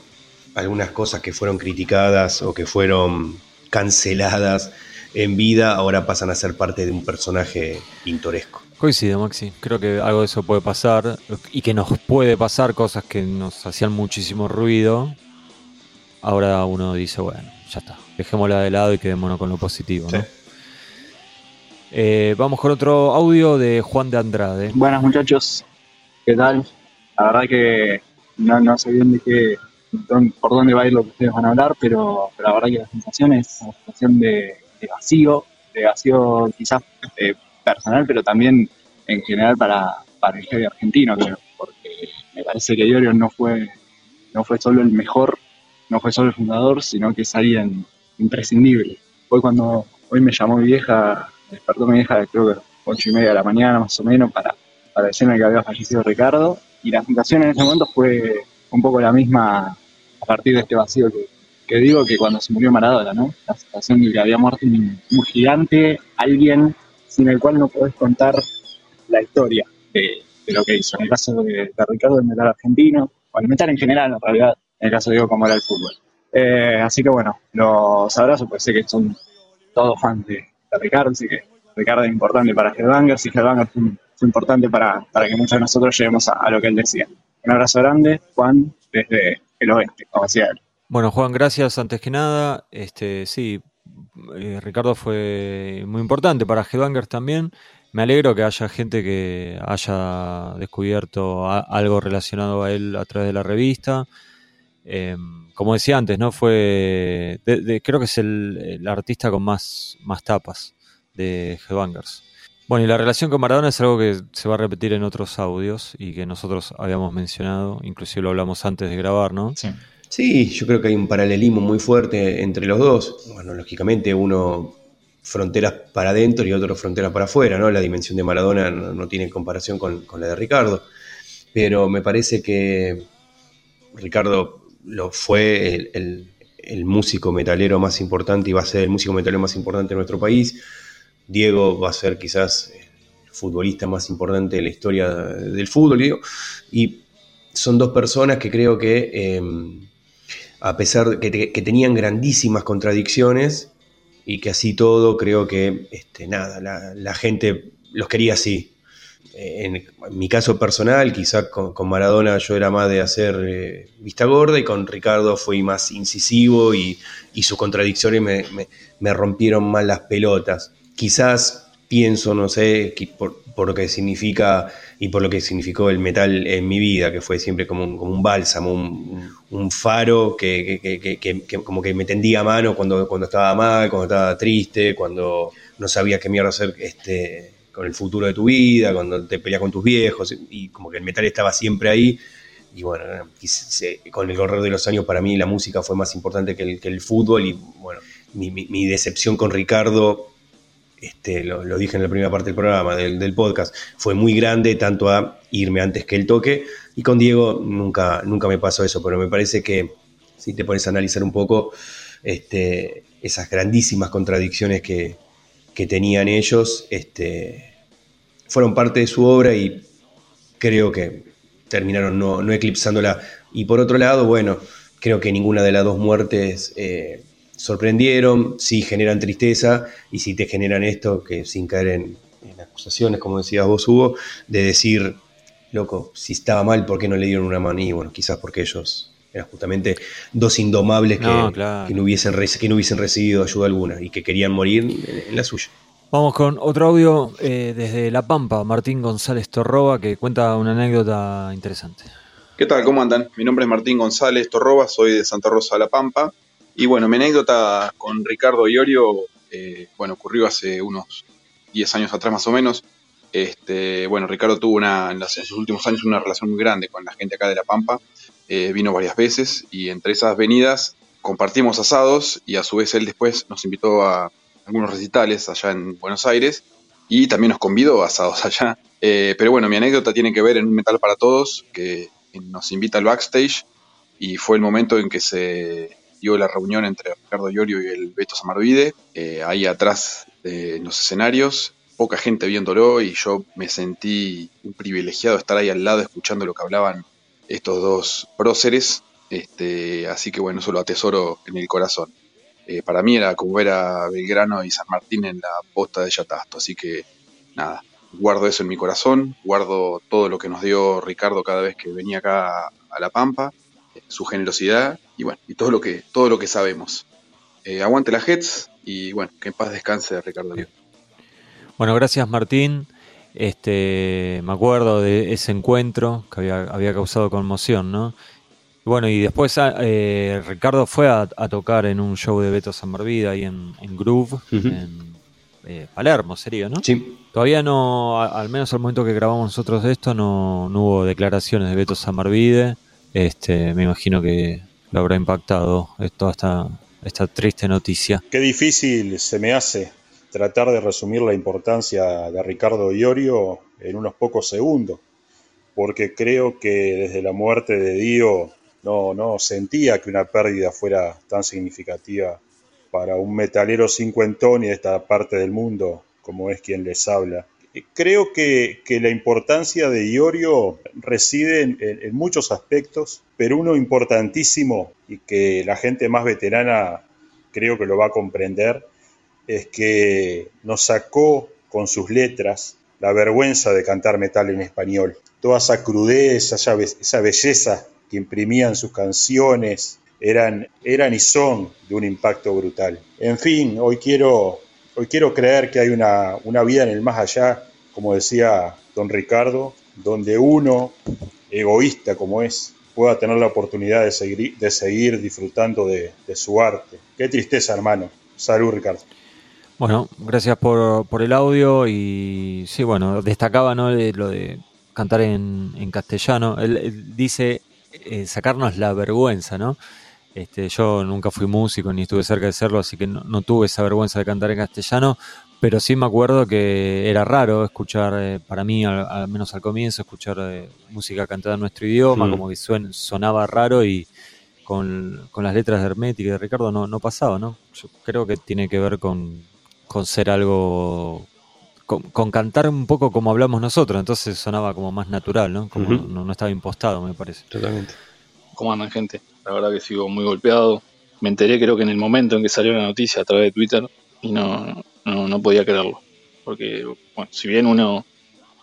algunas cosas que fueron criticadas o que fueron canceladas en vida ahora pasan a ser parte de un personaje pintoresco. Coincido, Maxi. Creo que algo de eso puede pasar y que nos puede pasar cosas que nos hacían muchísimo ruido. Ahora uno dice, bueno, ya está. Dejémosla de lado y quedémonos con lo positivo. Eh, vamos con otro audio de Juan de Andrade. Buenas muchachos, ¿qué tal? La verdad que no, sé bien de qué, por dónde va a ir lo que ustedes van a hablar, pero, la verdad que la sensación es una sensación de, vacío, de vacío quizás eh, personal, pero también en general para, para el heavy argentino, creo, porque me parece que Iorio no fue, no fue solo el mejor no fue solo el fundador, sino que es alguien imprescindible. Fue cuando hoy me llamó mi vieja, despertó mi vieja, creo que ocho y media de la mañana más o menos, para, para decirme que había fallecido Ricardo. Y la sensación en ese momento fue un poco la misma a partir de este vacío que, digo que cuando se murió Maradona, ¿no? La sensación de que había muerto un, gigante, alguien sin el cual no podés contar la historia de, lo que hizo. En el caso de, Ricardo, el metal argentino, o el metal en general, en realidad, en el caso digo como era el fútbol. Eh, así que bueno, los abrazos, pues sé que son todos fans de, Ricardo, así que Ricardo es importante para Headbangers y Headbangers fue, fue importante para, para, que muchos de nosotros lleguemos a, lo que él decía. Un abrazo grande, Juan, desde el oeste, como decía él. Bueno, Juan, gracias antes que nada. Este, sí, eh, Ricardo fue muy importante para Headbangers también. Me alegro que haya gente que haya descubierto algo relacionado a él a través de la revista. Em, como decía antes, ¿no? Fue. creo que es el, artista con más, más tapas de Headbangers. Bueno, y la relación con Maradona es algo que se va a repetir en otros audios y que nosotros habíamos mencionado, inclusive lo hablamos antes de grabar, ¿no? Sí. Sí, yo creo que hay un paralelismo muy fuerte entre los dos. Bueno, lógicamente uno fronteras para adentro y otro fronteras para afuera, ¿no? La dimensión de Maradona no, tiene comparación con, con, la de Ricardo. Pero me parece que Ricardo lo fue el, músico metalero más importante y va a ser el músico metalero más importante de nuestro país. Diego va a ser quizás el futbolista más importante de la historia del fútbol. Y son dos personas que creo que em, a pesar de que, tenían grandísimas contradicciones y que así todo creo que este, nada, la gente los quería así. En, mi caso personal, quizá con, Maradona yo era más de hacer eh, vista gorda y con Ricardo fui más incisivo y, sus contradicciones me, rompieron más las pelotas. Quizás pienso, no sé, por, lo que significa y por lo que significó el metal en mi vida, que fue siempre como un, como un bálsamo, un, faro que, como que me tendía a mano cuando, cuando estaba mal, cuando estaba triste, cuando no sabía qué mierda hacer este, con el futuro de tu vida, cuando te peleas con tus viejos, y como que el metal estaba siempre ahí. Y bueno, con el correr de los años para mí la música fue más importante que el, que el fútbol y bueno, mi, decepción con Ricardo, este, lo, lo, dije en la primera parte del programa, del, del, podcast, fue muy grande, tanto a irme antes que el toque, y con Diego nunca, nunca me pasó eso, pero me parece que si te pones a analizar un poco este, esas grandísimas contradicciones que, que tenían ellos este, fueron parte de su obra y creo que terminaron no, eclipsándola. Y por otro lado, bueno, creo que ninguna de las dos muertes eh, sorprendieron, sí generan tristeza y sí te generan esto, que sin caer en, en, acusaciones, como decías vos, Hugo, de decir, loco, si estaba mal, ¿por qué no le dieron una mano? Y bueno, quizás porque ellos eran justamente dos indomables que no, claro. que no, hubiesen, que no hubiesen recibido ayuda alguna y que querían morir en, en la suya. Vamos con otro audio eh, desde La Pampa, Martín González Torroba, que cuenta una anécdota interesante. ¿Qué tal? ¿Cómo andan? Mi nombre es Martín González Torroba, soy de Santa Rosa, La Pampa. Y bueno, mi anécdota con Ricardo Iorio, eh, bueno, ocurrió hace unos 10 años atrás más o menos. Este, bueno, Ricardo tuvo una, en, los, en sus últimos años una relación muy grande con la gente acá de La Pampa eh, vino varias veces y entre esas venidas compartimos asados y a su vez él después nos invitó a algunos recitales allá en Buenos Aires y también nos convidó a asados *laughs* allá. Eh, pero bueno, mi anécdota tiene que ver en un Metal para Todos que nos invita al backstage y fue el momento en que se dio la reunión entre Ricardo Iorio y el Beto Samarvide, eh, ahí atrás de los escenarios, poca gente viéndolo y yo me sentí un privilegiado estar ahí al lado escuchando lo que hablaban estos dos próceres, este, así que bueno, eso lo atesoro en el corazón. Eh, para mí era como ver a Belgrano y San Martín en la posta de Yatasto, así que nada, guardo eso en mi corazón, guardo todo lo que nos dio Ricardo cada vez que venía acá a La Pampa, eh, su generosidad y bueno, y todo lo que, todo lo que sabemos. Eh, aguante la Jets y bueno, que en paz descanse Ricardo. Bueno, gracias Martín. Este, me acuerdo de ese encuentro que había, había causado conmoción, ¿no? Bueno, y después eh, Ricardo fue a, a, tocar en un show de Beto Sanmarvida ahí en, en Groove, uh -huh. en eh, Palermo sería, ¿no? Sí. Todavía no, a, al menos al momento que grabamos nosotros esto, no, no hubo declaraciones de Beto Sanmarvide. Este, me imagino que lo habrá impactado toda esta, esta triste noticia. Qué difícil se me hace tratar de resumir la importancia de Ricardo Iorio en unos pocos segundos, porque creo que desde la muerte de Dio no, no sentía que una pérdida fuera tan significativa para un metalero cincuentón y de esta parte del mundo como es quien les habla. Creo que, que la importancia de Iorio reside en, muchos aspectos, pero uno importantísimo y que la gente más veterana creo que lo va a comprender, es que nos sacó con sus letras la vergüenza de cantar metal en español. Toda esa crudeza, esa belleza que imprimían sus canciones, eran, eran y son de un impacto brutal. En fin, hoy quiero, hoy quiero creer que hay una, una vida en el más allá, como decía don Ricardo, donde uno, egoísta como es, pueda tener la oportunidad de seguir, de seguir disfrutando de, de su arte. Qué tristeza, hermano. Salud, Ricardo. Bueno, gracias por, por, el audio y sí, bueno, destacaba ¿no? lo de cantar en, en castellano. Él, él dice eh, sacarnos la vergüenza, ¿no? Este, yo nunca fui músico ni estuve cerca de serlo, así que no, no, tuve esa vergüenza de cantar en castellano, pero sí me acuerdo que era raro escuchar, eh, para mí, al, al, menos al comienzo, escuchar eh, música cantada en nuestro idioma, mm. como que suen, sonaba raro y con, con, las letras de Hermética y de Ricardo no, no pasaba, ¿no? Yo creo que tiene que ver con, con ser algo con, con, cantar un poco como hablamos nosotros, entonces sonaba como más natural, ¿no? Como uh -huh. no, no, estaba impostado, me parece. Totalmente. ¿Cómo andan, gente? la verdad que sigo muy golpeado. Me enteré creo que en el momento en que salió la noticia a través de Twitter y no, no, no podía creerlo. Porque, bueno, si bien uno,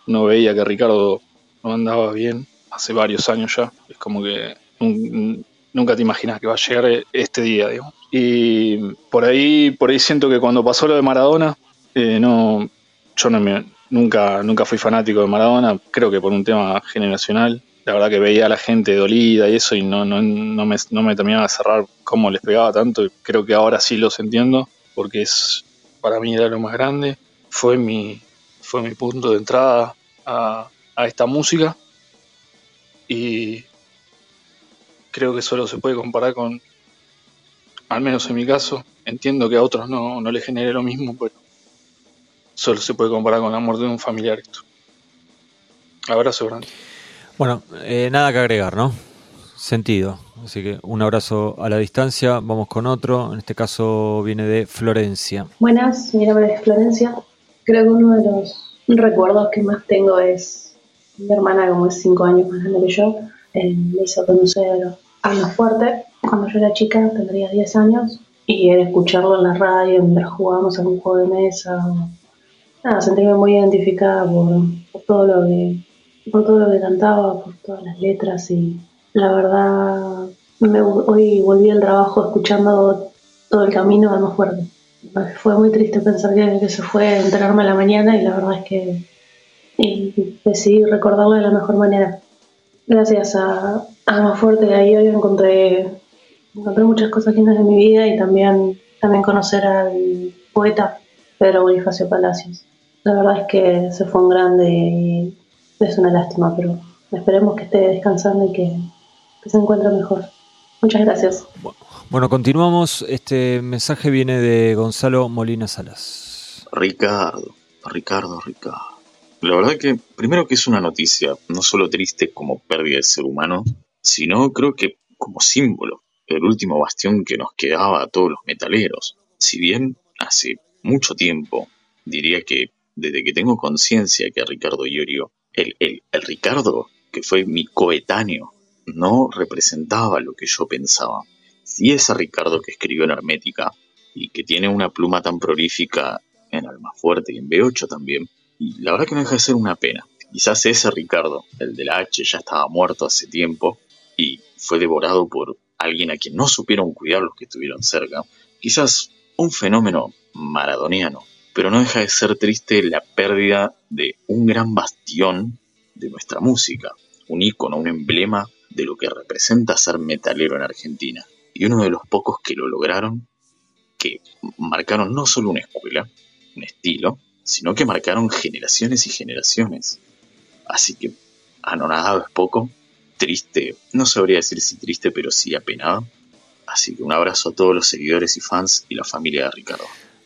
no veía que Ricardo no andaba bien hace varios años ya, es como que nunca te imaginas que va a llegar este día, digamos. Y por ahí, por ahí siento que cuando pasó lo de Maradona, eh, no, yo nunca, nunca fui fanático de Maradona, creo que por un tema generacional. La verdad que veía a la gente dolida y eso y no, no, no, me, no me terminaba de cerrar cómo les pegaba tanto. Creo que ahora sí los entiendo porque es para mí era lo más grande. Fue mi, fue mi punto de entrada a, a esta música y creo que solo se puede comparar con, al menos en mi caso, entiendo que a otros no, no les genere lo mismo, pero solo se puede comparar con la muerte de un familiar esto. Abrazo grande. Bueno, eh, nada que agregar, ¿no? Sentido. Así que un abrazo a la distancia. Vamos con otro. En este caso viene de Florencia. Buenas, mi nombre es Florencia. Creo que uno de los recuerdos que más tengo es mi hermana, como es cinco años más grande que yo, eh, me hizo conocer a los Fuerte cuando yo era chica, tendría 10 años, y era escucharlo en la radio mientras jugábamos algún juego de mesa. Nada, sentirme muy identificada por, todo lo que por todo lo que cantaba, por todas las letras y la verdad me, hoy volví al trabajo escuchando todo el camino de más fuerte. Fue muy triste pensar que, se fue a enterarme a la mañana y la verdad es que decidí recordarlo de la mejor manera. Gracias a, a más fuerte y a hoy encontré, encontré muchas cosas lindas en mi vida y también, también conocer al poeta Pedro Bonifacio Palacios. La verdad es que se fue un grande y es una lástima, pero esperemos que esté descansando y que, se encuentre mejor. Muchas gracias. Bueno, continuamos. Este mensaje viene de Gonzalo Molina Salas. Ricardo, Ricardo, Ricardo. La verdad que primero que es una noticia no solo triste como pérdida de ser humano, sino creo que como símbolo, el último bastión que nos quedaba a todos los metaleros. Si bien hace mucho tiempo, diría que desde que tengo conciencia que Ricardo Iorio, el, el, el Ricardo que fue mi coetáneo, no representaba lo que yo pensaba. Si ese Ricardo que escribió en Hermética y que tiene una pluma tan prolífica en Alma Fuerte y en B8 también, la verdad que no deja de ser una pena. Quizás ese Ricardo, el de la H, ya estaba muerto hace tiempo y fue devorado por alguien a quien no supieron cuidar los que estuvieron cerca. Quizás un fenómeno maradoniano, pero no deja de ser triste la pérdida de un gran bastión de nuestra música, un ícono, un emblema de lo que representa ser metalero en Argentina. Y uno de los pocos que lo lograron, que marcaron no solo una escuela, un estilo, sino que marcaron generaciones y generaciones. Así que anonadado es poco, triste, no sabría decir si triste, pero sí apenado. Así que un abrazo a todos los seguidores y fans y la familia de Ricardo.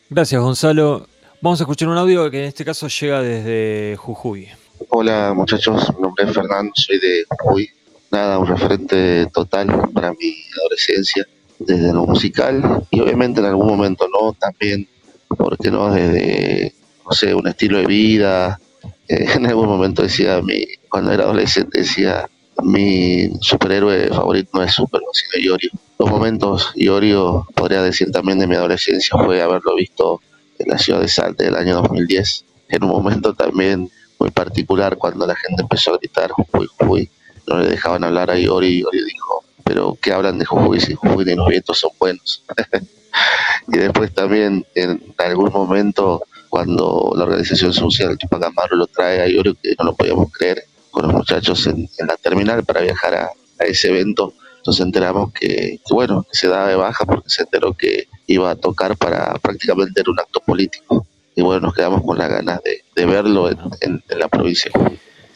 Gracias Gonzalo. Vamos a escuchar un audio que en este caso llega desde Jujuy. Hola muchachos, mi nombre es Fernando, soy de Jujuy. Nada, un referente total para mi adolescencia, desde lo musical y obviamente en algún momento no, también, porque no? Desde, no sé, un estilo de vida. Eh, *laughs* en algún momento decía, mi, cuando era adolescente decía, mi superhéroe favorito no es Superman, sino Iorio. Los momentos Iorio, podría decir también de mi adolescencia, fue haberlo visto en la ciudad de Salta del año 2010, en un momento también muy particular cuando la gente empezó a gritar Jujuy, Jujuy, no le dejaban hablar a Iori y Iori dijo, pero ¿qué hablan de Jujuy si Jujuy y los vientos son buenos? *laughs* y después también en algún momento cuando la organización social Tupac Amaru lo trae a Iori, que no lo podíamos creer, con los muchachos en, la terminal para viajar a, ese evento, nos enteramos que, bueno, que se daba de baja porque se enteró que iba a tocar para prácticamente era un acto político. Y bueno, nos quedamos con las ganas de, verlo en, la provincia.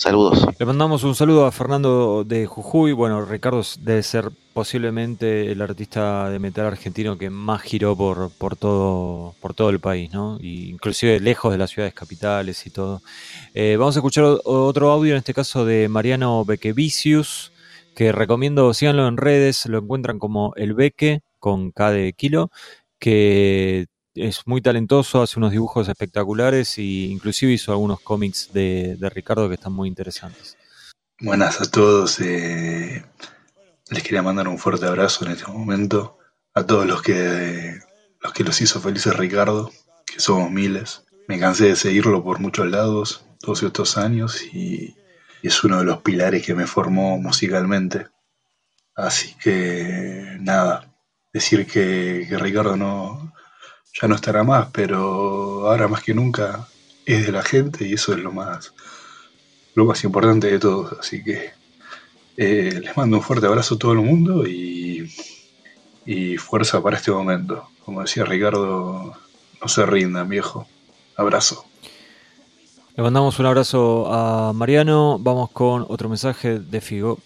Saludos. Le mandamos un saludo a Fernando de Jujuy. Bueno, Ricardo debe ser posiblemente el artista de metal argentino que más giró por, por, todo, por todo el país, ¿no? inclusive lejos de las ciudades capitales y todo. Eh, vamos a escuchar otro audio, en este caso de Mariano Bequevicius, que recomiendo, síganlo en redes, lo encuentran como El Beque, con K de kilo, que es muy talentoso, hace unos dibujos espectaculares e inclusive hizo algunos cómics de, Ricardo que están muy interesantes. Buenas a todos. Eh, les quería mandar un fuerte abrazo en este momento a todos los que los que los hizo felices Ricardo, que somos miles. Me cansé de seguirlo por muchos lados todos estos años y, es uno de los pilares que me formó musicalmente. Así que nada, decir que, que Ricardo no ya no estará más, pero ahora más que nunca es de la gente y eso es lo más lo más importante de todo. Así que eh, les mando un fuerte abrazo a todo el mundo y, y fuerza para este momento. Como decía Ricardo, no se rindan, viejo. Abrazo. Le mandamos un abrazo a Mariano. Vamos con otro mensaje de Figo.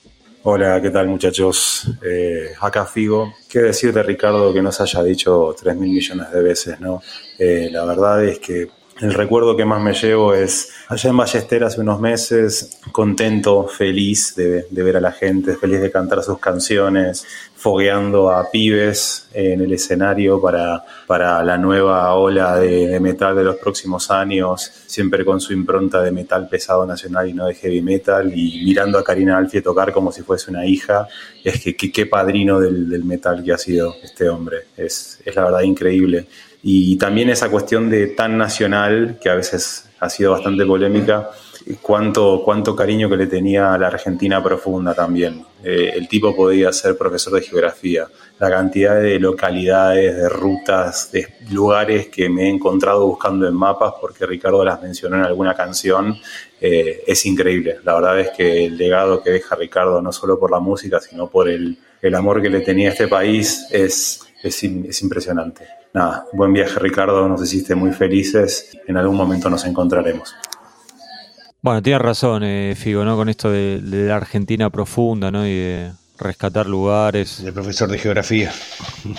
Hola, ¿qué tal muchachos? Eh, acá Figo. ¿Qué decir de Ricardo que nos haya dicho 3 mil millones de veces, no? Eh, la verdad es que el recuerdo que más me llevo es allá en Ballester hace unos meses, contento, feliz de, ver a la gente, feliz de cantar sus canciones, fogueando a pibes en el escenario para, para la nueva ola de, metal de los próximos años, siempre con su impronta de metal pesado nacional y no de heavy metal, y mirando a Karina Alfie tocar como si fuese una hija. Es que qué padrino del, metal que ha sido este hombre, es, es la verdad increíble. Y también esa cuestión de tan nacional, que a veces ha sido bastante polémica, cuánto, cuánto cariño que le tenía a la Argentina profunda también. Eh, el tipo podía ser profesor de geografía. La cantidad de localidades, de rutas, de lugares que me he encontrado buscando en mapas, porque Ricardo las mencionó en alguna canción, eh, es increíble. La verdad es que el legado que deja Ricardo, no solo por la música, sino por el, el amor que le tenía a este país, es, es, es impresionante nada, buen viaje Ricardo, nos hiciste muy felices, en algún momento nos encontraremos. Bueno, tienes razón, eh, Figo, ¿no? Con esto de, la Argentina profunda, ¿no? Y de rescatar lugares. El profesor de geografía.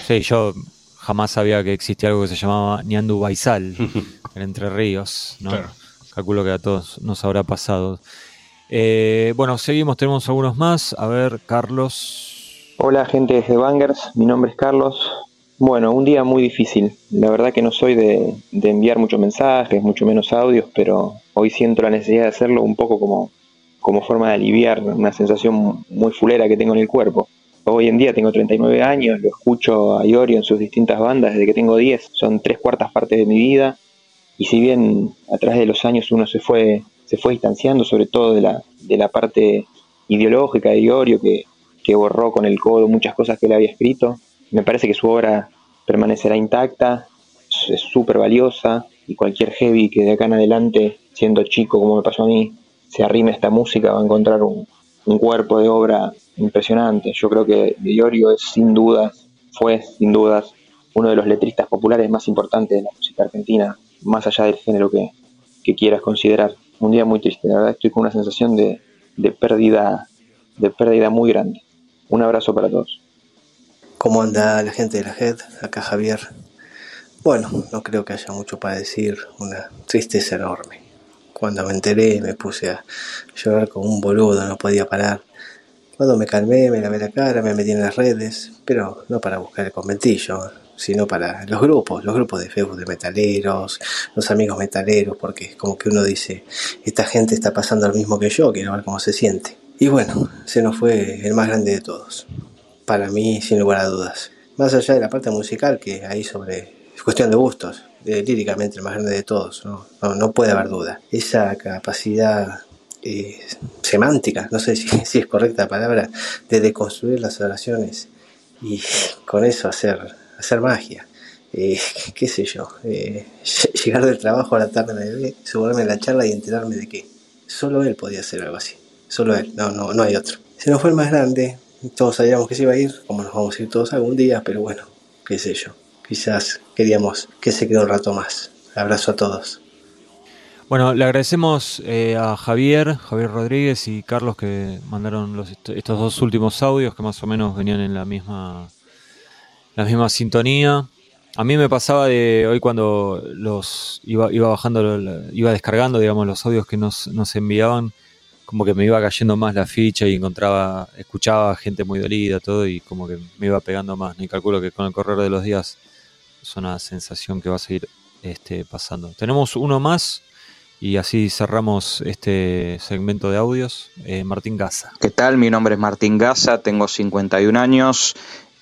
Sí, yo jamás sabía que existía algo que se llamaba Ñandu Baizal, *laughs* en Entre Ríos, ¿no? Calculo que a todos nos habrá pasado. Eh, bueno, seguimos, tenemos algunos más. A ver, Carlos. Hola, gente de Bangers. Mi nombre es Carlos. Bueno, un día muy difícil. La verdad que no soy de, enviar muchos mensajes, mucho menos audios, pero hoy siento la necesidad de hacerlo un poco como, forma de aliviar una sensación muy fulera que tengo en el cuerpo. Hoy en día tengo 39 años, lo escucho a Iorio en sus distintas bandas desde que tengo 10, son tres cuartas partes de mi vida, y si bien a través de los años uno se fue, se fue distanciando, sobre todo de la, de la parte ideológica de Iorio, que, que borró con el codo muchas cosas que él había escrito, me parece que su obra permanecerá intacta, es súper valiosa y cualquier heavy que de acá en adelante, siendo chico como me pasó a mí, se arrime a esta música va a encontrar un, cuerpo de obra impresionante. Yo creo que Diorio es sin dudas, fue sin dudas uno de los letristas populares más importantes de la música argentina, más allá del género que, quieras considerar. Un día muy triste, la verdad estoy con una sensación de, de pérdida, de pérdida muy grande. Un abrazo para todos. ¿Cómo anda la gente de la JED? Acá Javier. Bueno, no creo que haya mucho para decir, una tristeza enorme. Cuando me enteré me puse a llorar como un boludo, no podía parar. Cuando me calmé, me lavé la cara, me metí en las redes, pero no para buscar el conventillo, sino para los grupos, los grupos de Facebook de metaleros, los amigos metaleros, porque como que uno dice, esta gente está pasando lo mismo que yo, quiero ver cómo se siente. Y bueno, se nos fue el más grande de todos para mí, sin lugar a dudas. Más allá de la parte musical que hay sobre es cuestión de gustos, de, líricamente el más grande de todos, no, no, puede haber duda. Esa capacidad eh, semántica, no sé *laughs* si, si, es correcta la palabra, de deconstruir las oraciones y con eso hacer, hacer magia. Eh, *laughs* qué sé yo, eh, *laughs* llegar del trabajo a la tarde, me subirme en la charla y enterarme de que solo él podía hacer algo así, solo él, no, no, no hay otro. Se nos fue el más grande, todos sabíamos que se iba a ir, como nos vamos a ir todos algún día, pero bueno, qué sé yo. Quizás queríamos que se quede un rato más. Abrazo a todos. Bueno, le agradecemos eh, a Javier, Javier Rodríguez y Carlos que mandaron los, estos dos últimos audios que más o menos venían en la misma, la misma sintonía. A mí me pasaba de hoy cuando los iba, iba bajando, iba descargando, digamos, los audios que nos, nos enviaban como que me iba cayendo más la ficha y encontraba, escuchaba gente muy dolida, todo, y como que me iba pegando más. Y calculo que con el correr de los días es una sensación que va a seguir este, pasando. Tenemos uno más Y así cerramos este segmento de audios. Eh, Martín Gaza. ¿Qué tal? Mi nombre es Martín Gaza, tengo 51 años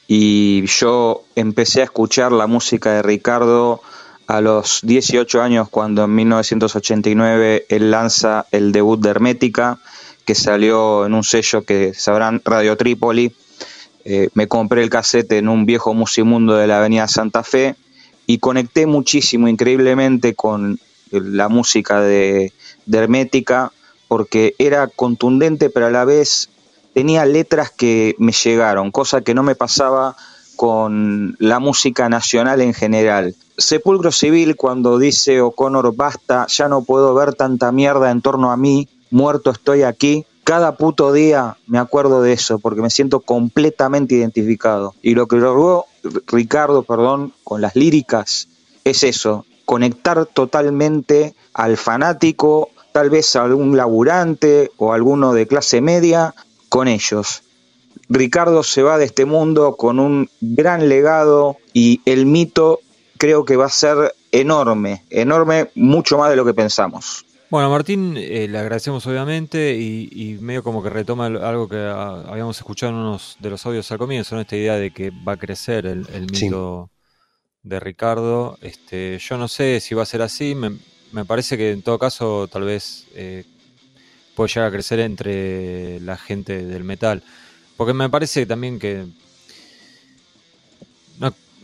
y yo empecé a escuchar la música de Ricardo a los 18 años cuando en 1989 él lanza el debut de Hermética, que salió en un sello que sabrán Radio Trípoli. Eh, me compré el casete en un viejo musimundo de la avenida Santa Fe y conecté muchísimo, increíblemente, con la música de, de Hermética, porque era contundente, pero a la vez tenía letras que me llegaron, cosa que no me pasaba con la música nacional en general. Sepulcro Civil cuando dice O'Connor basta, ya no puedo ver tanta mierda en torno a mí, muerto estoy aquí. Cada puto día me acuerdo de eso porque me siento completamente identificado. Y lo que logró Ricardo, perdón, con las líricas es eso, conectar totalmente al fanático, tal vez a algún laburante o alguno de clase media con ellos. Ricardo se va de este mundo con un gran legado y el mito creo que va a ser enorme, enorme, mucho más de lo que pensamos. Bueno, Martín, eh, le agradecemos obviamente y, medio como que retoma algo que ah, habíamos escuchado en unos de los audios al comienzo, esta idea de que va a crecer el, mito de Ricardo. Este, yo no sé si va a ser así, me, parece que en todo caso tal vez eh, puede llegar a crecer entre la gente del metal. Porque me parece también que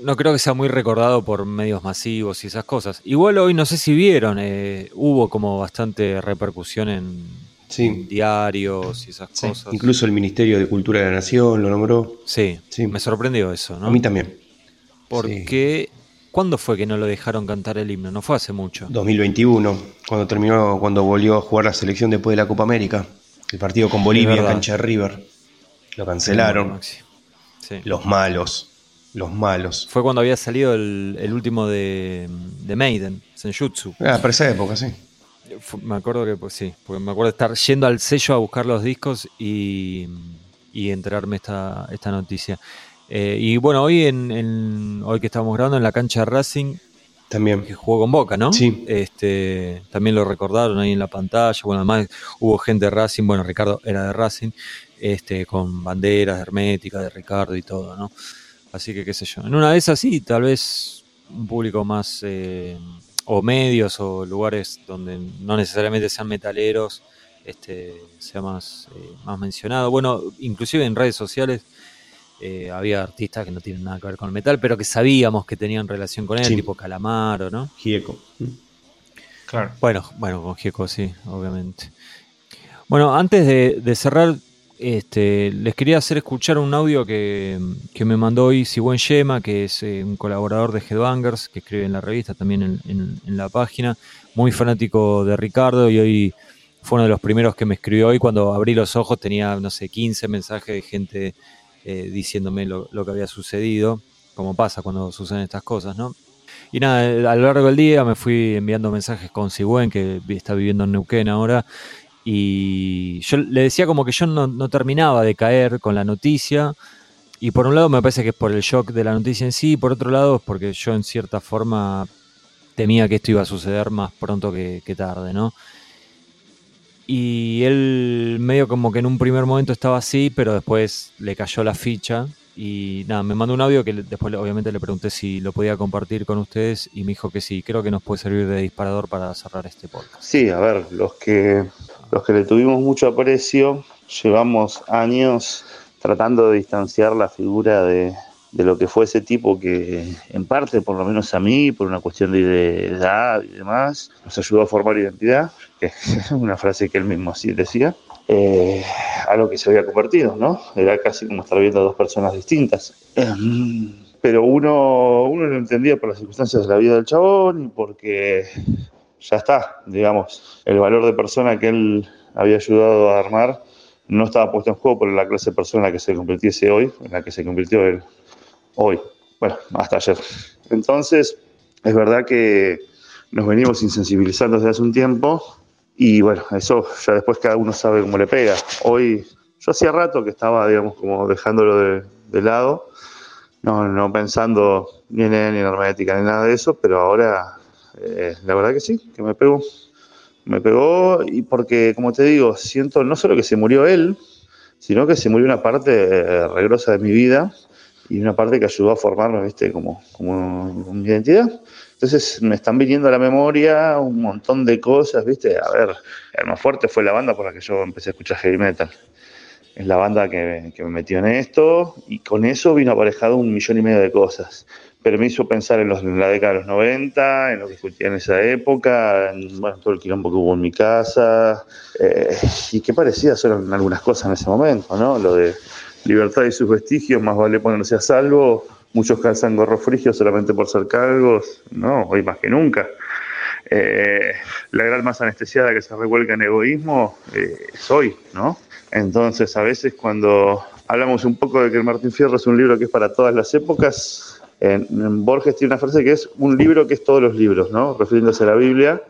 no, creo que sea muy recordado por medios masivos y esas cosas. Igual hoy no sé si vieron, eh, hubo como bastante repercusión en, diarios y esas cosas. Incluso el Ministerio de Cultura de la Nación lo nombró. Sí, sí. me sorprendió eso, ¿no? A mí también. Porque, ¿cuándo fue que no lo dejaron cantar el himno? No fue hace mucho. 2021, cuando terminó, cuando volvió a jugar la selección después de la Copa América. El partido con Bolivia, cancha de River. Lo cancelaron. Los malos. Los malos. Fue cuando había salido el, último de, de, Maiden, Senjutsu. Ah, para esa época, sí. me acuerdo que, pues sí, porque me acuerdo de estar yendo al sello a buscar los discos y, y enterarme esta, esta noticia. Eh, y bueno, hoy en, hoy que estamos grabando en la cancha de Racing, también. Que jugó con Boca, ¿no? Sí. Este, también lo recordaron ahí en la pantalla. Bueno, además hubo gente de Racing, bueno, Ricardo era de Racing, este, con banderas herméticas de Ricardo y todo, ¿no? Así que qué sé yo. En una de esas sí, tal vez un público más, eh, o medios o lugares donde no necesariamente sean metaleros, este, sea más, eh, más mencionado. Bueno, inclusive en redes sociales eh, había artistas que no tienen nada que ver con el metal, pero que sabíamos que tenían relación con él, tipo Calamaro, ¿no? Gieco. Claro. Bueno, bueno, con Gieco sí, obviamente. Bueno, antes de cerrar, este, les quería hacer escuchar un audio que, me mandó hoy Sigüen Yema, que es eh, un colaborador de Headbangers, que escribe en la revista, también en, la página, muy fanático de Ricardo y hoy fue uno de los primeros que me escribió hoy. Cuando abrí los ojos tenía, no sé, 15 mensajes de gente eh, diciéndome lo, que había sucedido, como pasa cuando suceden estas cosas, ¿no? Y nada, a lo largo del día me fui enviando mensajes con Sigüen, que está viviendo en Neuquén ahora, y yo le decía como que yo no, terminaba de caer con la noticia. Y por un lado me parece que es por el shock de la noticia en sí, y por otro lado es porque yo en cierta forma temía que esto iba a suceder más pronto que, tarde, ¿no? Y él medio como que en un primer momento estaba así, pero después le cayó la ficha y nada, me mandó un audio que después obviamente le pregunté si lo podía compartir con ustedes y me dijo que sí. Creo que nos puede servir de disparador para cerrar este podcast. Sí, a ver, los que los que le tuvimos mucho aprecio, llevamos años tratando de distanciar la figura de, lo que fue ese tipo que en parte, por lo menos a mí, por una cuestión de edad y demás, nos ayudó a formar identidad, que *laughs* es una frase que él mismo así decía, eh, a lo que se había convertido, ¿no? Era casi como estar viendo a dos personas distintas. Em, pero uno, uno lo entendía por las circunstancias de la vida del chabón y porque ya está, digamos, el valor de persona que él había ayudado a armar no estaba puesto en juego por la clase de persona en la que se convirtiese hoy, en la que se convirtió él hoy, bueno, hasta ayer. Entonces, es verdad que nos venimos insensibilizando desde hace un tiempo y bueno, eso ya después cada uno sabe cómo le pega. Hoy, yo hacía rato que estaba, digamos, como dejándolo de, lado, no, no pensando ni en él, ni en hermética, ni nada de eso, pero ahora eh, la verdad que sí, que me pego, me pegó y porque, como te digo, siento no solo que se murió él, sino que se murió una parte eh, regrosa de mi vida y una parte que ayudó a formarme, ¿viste? Como, como mi identidad. Entonces me están viniendo a la memoria un montón de cosas, ¿viste? A ver, el más fuerte fue la banda por la que yo empecé a escuchar heavy metal. Es la banda que, que me metió en esto y con eso vino aparejado un millón y medio de cosas pero me hizo pensar en, los, en la década de los 90, en lo que escuché en esa época, en bueno, todo el quilombo que hubo en mi casa, eh, y qué parecidas eran algunas cosas en ese momento, ¿no? Lo de libertad y sus vestigios, más vale ponerse a salvo, muchos calzan gorros frigios solamente por ser cargos, no, hoy más que nunca. Eh, la gran más anestesiada que se revuelca en egoísmo eh, es hoy, ¿no? Entonces, a veces cuando hablamos un poco de que el Martín Fierro es un libro que es para todas las épocas, en, Borges tiene una frase que es un libro que es todos los libros, ¿no? Refiriéndose a la Biblia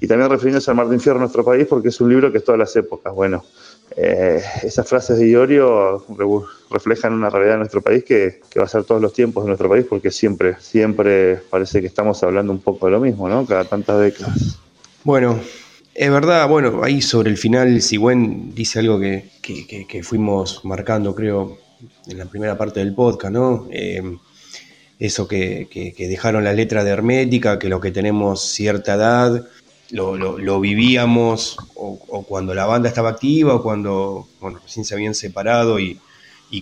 y también refiriéndose al Martín Fierro, nuestro país, porque es un libro que es todas las épocas. Bueno, eh, esas frases de Iorio reflejan una realidad de nuestro país que, va a ser todos los tiempos de nuestro país, porque siempre, siempre parece que estamos hablando un poco de lo mismo, ¿no? Cada tantas décadas. Bueno, es verdad, bueno, ahí sobre el final Sigüen dice algo que, que, fuimos marcando, creo, en la primera parte del podcast, ¿no? Eh, eso que, dejaron la letra de Hermética, que los que tenemos cierta edad lo, vivíamos, o, cuando la banda estaba activa, o cuando bueno, recién se habían separado y,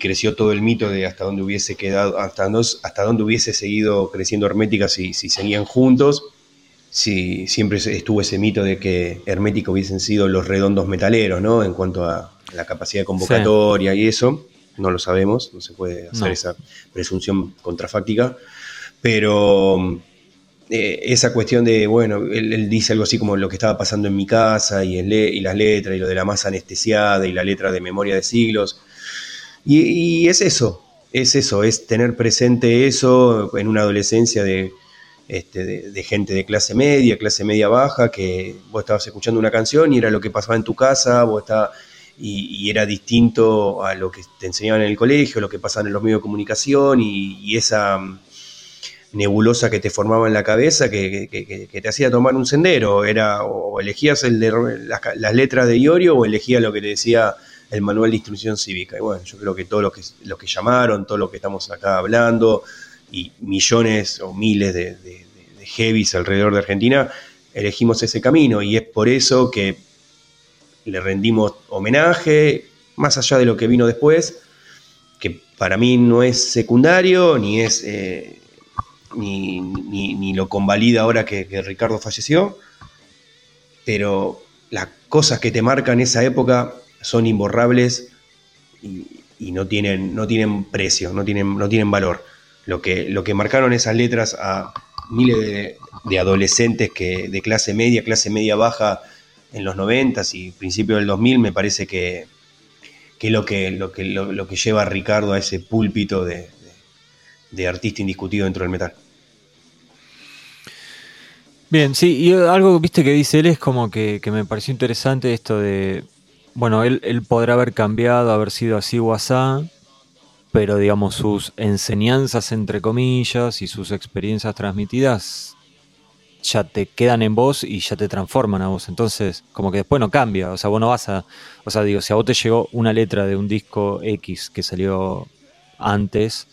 creció todo el mito de hasta dónde hubiese quedado, hasta dónde, hasta dónde hubiese seguido creciendo Hermética si, si seguían juntos. Si siempre estuvo ese mito de que Hermética hubiesen sido los redondos metaleros, ¿no? En cuanto a la capacidad de convocatoria y eso no lo sabemos, no se puede hacer esa presunción contrafáctica, pero eh, esa cuestión de, bueno, él, dice algo así como lo que estaba pasando en mi casa y, y las letras y lo de la masa anestesiada y la letra de memoria de siglos, y, es eso, es eso, es tener presente eso en una adolescencia de, este, de, gente de clase media, clase media baja, que vos estabas escuchando una canción y era lo que pasaba en tu casa, vos estabas y, era distinto a lo que te enseñaban en el colegio, lo que pasaba en los medios de comunicación y, esa mm, nebulosa que te formaba en la cabeza que, te hacía tomar un sendero. Era o elegías el las, letras de Iorio o elegías lo que te decía el manual de instrucción cívica. Y bueno, yo creo que todos los que, los que llamaron, todos los que estamos acá hablando y millones o miles de, de, de heavies alrededor de Argentina, elegimos ese camino y es por eso que le rendimos homenaje, más allá de lo que vino después, que para mí no es secundario, ni es eh, ni, lo convalida ahora que, Ricardo falleció, pero las cosas que te marcan esa época son imborrables y, no, tienen, no tienen precio, no tienen, no tienen valor. Lo que, lo que marcaron esas letras a miles de, de adolescentes que, de clase media, clase media baja, en los 90 y principios del 2000 me parece que, que, lo, que, lo, que lo, que lleva a Ricardo a ese púlpito de, artista indiscutido dentro del metal. Bien, sí, y algo viste que dice él es como que, me pareció interesante esto de, bueno, él, él, podrá haber cambiado, haber sido así o asá, pero digamos sus enseñanzas entre comillas y sus experiencias transmitidas ya te quedan en vos y ya te transforman a vos. Entonces, como que después no cambia. O sea, vos no vas a. O sea, digo, si a vos te llegó una letra de un disco X que salió antes,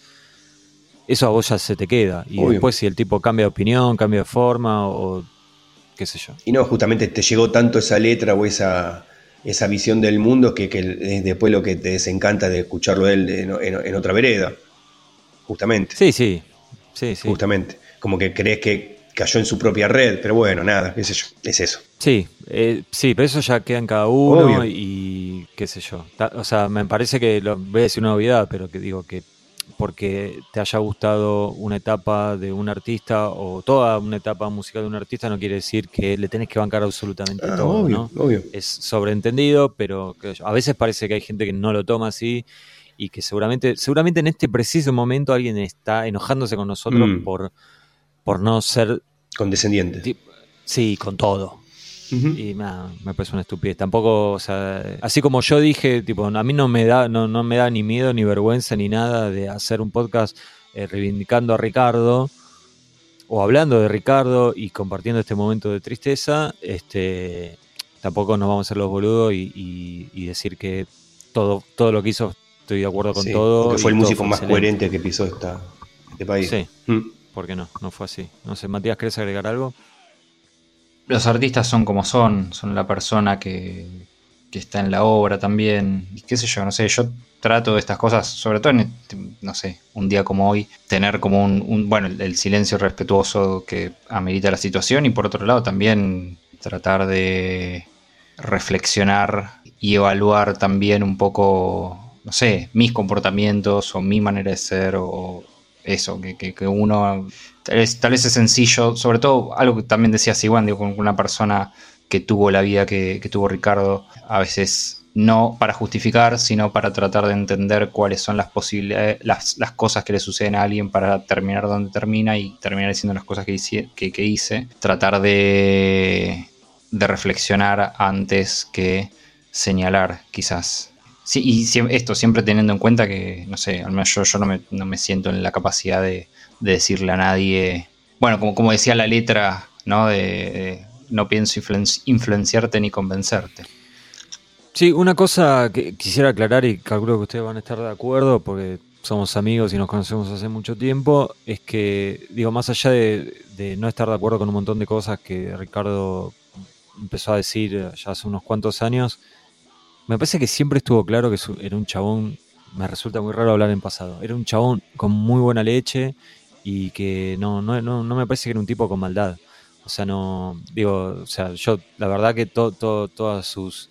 eso a vos ya se te queda. Y después, si el tipo cambia de opinión, cambia de forma o. qué sé yo. Y no, justamente te llegó tanto esa letra o esa. Esa visión del mundo que, es después lo que te desencanta de escucharlo él en, otra vereda. Justamente. Sí, sí. Sí, sí. Justamente. Como que crees que cayó en su propia red, pero bueno, nada, qué sé yo, es eso. Sí, eh, sí, pero eso ya queda en cada uno y qué sé yo. O sea, me parece que, lo, voy a decir una obviedad, pero que digo que porque te haya gustado una etapa de un artista o toda una etapa musical de un artista no quiere decir que le tenés que bancar absolutamente ah, todo, ¿no? Es sobreentendido, pero a veces parece que hay gente que no lo toma así y que seguramente, seguramente en este preciso momento alguien está enojándose con nosotros mm. por por no ser... Condescendiente. Sí, con todo. Y me parece una estupidez. Tampoco, o sea, así como yo dije, tipo, a mí no me da, no, no me da ni miedo, ni vergüenza, ni nada de hacer un podcast eh, reivindicando a Ricardo o hablando de Ricardo y compartiendo este momento de tristeza. Este, tampoco nos vamos a hacer los boludos y, y- y decir que todo, todo lo que hizo estoy de acuerdo con Sí, todo. porque fue el músico más excelente. coherente que pisó esta, este país. Sí, Mm. ¿Por qué no? No fue así. No sé, Matías, ¿querés agregar algo? Los artistas son como son, son la persona que, que está en la obra también. Y qué sé yo, no sé, yo trato de estas cosas, sobre todo en, este, no sé, un día como hoy, tener como un, un- bueno, el, el silencio respetuoso que amerita la situación y por otro lado también tratar de reflexionar y evaluar también un poco, no sé, mis comportamientos o mi manera de ser o eso, que, que- uno, tal vez, tal es sencillo, sobre todo algo que también decía Siwan, digo, con una persona que tuvo la vida que, que tuvo Ricardo, a veces no para justificar, sino para tratar de entender cuáles son las posibilidades, las, las cosas que le suceden a alguien para terminar donde termina y terminar diciendo las cosas que hice. Que hice. Tratar de, de reflexionar antes que señalar, quizás. Sí, y esto siempre teniendo en cuenta que, no sé, al menos yo, yo no, me, no me siento en la capacidad de, de decirle a nadie, bueno, como, como decía la letra, ¿no? De, no pienso influen- influenciarte ni convencerte. Sí, una cosa que quisiera aclarar y calculo que ustedes van a estar de acuerdo porque somos amigos y nos conocemos hace mucho tiempo, es que, digo, más allá de no estar de acuerdo con un montón de cosas que Ricardo empezó a decir ya hace unos cuantos años, me parece que siempre estuvo claro que era un chabón, me resulta muy raro hablar en pasado, era un chabón con muy buena leche y que no, no, no, no me parece que era un tipo con maldad. O sea, no, digo, o sea, yo, la verdad que to- to- todas sus...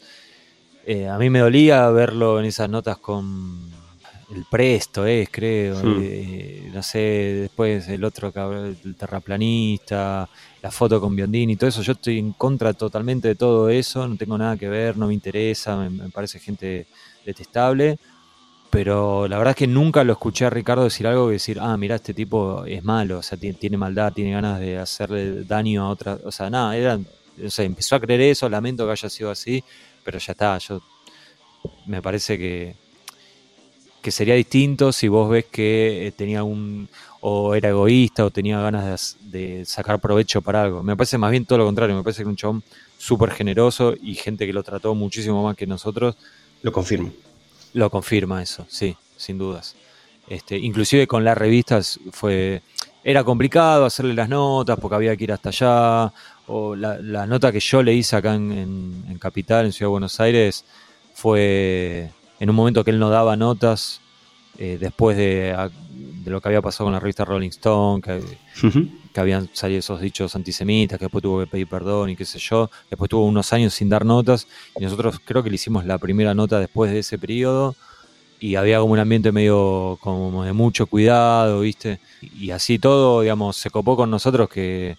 eh, a mí me dolía verlo en esas notas con el Presto, es, creo. Hmm. eh, no sé, después el otro, el terraplanista, la foto con Biondini y todo eso. Yo estoy en contra totalmente de todo eso. No tengo nada que ver, no me interesa, me, me parece gente detestable. Pero la verdad es que nunca lo escuché a Ricardo decir algo que decir, ah, mira, este tipo es malo, o sea, tiene, tiene maldad, tiene ganas de hacerle daño a otra. O sea, nada, era, o sea, empezó a creer eso, lamento que haya sido así, pero ya está, yo me parece que, que sería distinto si vos ves que eh, tenía un o era egoísta o tenía ganas de, sacar provecho para algo. Me parece más bien todo lo contrario, me parece que era un chabón súper generoso y gente que lo trató muchísimo más que nosotros. Lo confirmo. Lo confirma eso, sí, sin dudas. Este, inclusive con las revistas fue era complicado hacerle las notas porque había que ir hasta allá. O la, la nota que yo le hice acá en, en- en Capital, en Ciudad de Buenos Aires, fue en un momento que él no daba notas eh, después de, lo que había pasado con la revista Rolling Stone, que, que habían salido esos dichos antisemitas, que después tuvo que pedir perdón y qué sé yo. Después tuvo unos años sin dar notas y nosotros creo que le hicimos la primera nota después de ese periodo y había como un ambiente medio como de mucho cuidado, ¿viste? Y así todo, digamos, se copó con nosotros que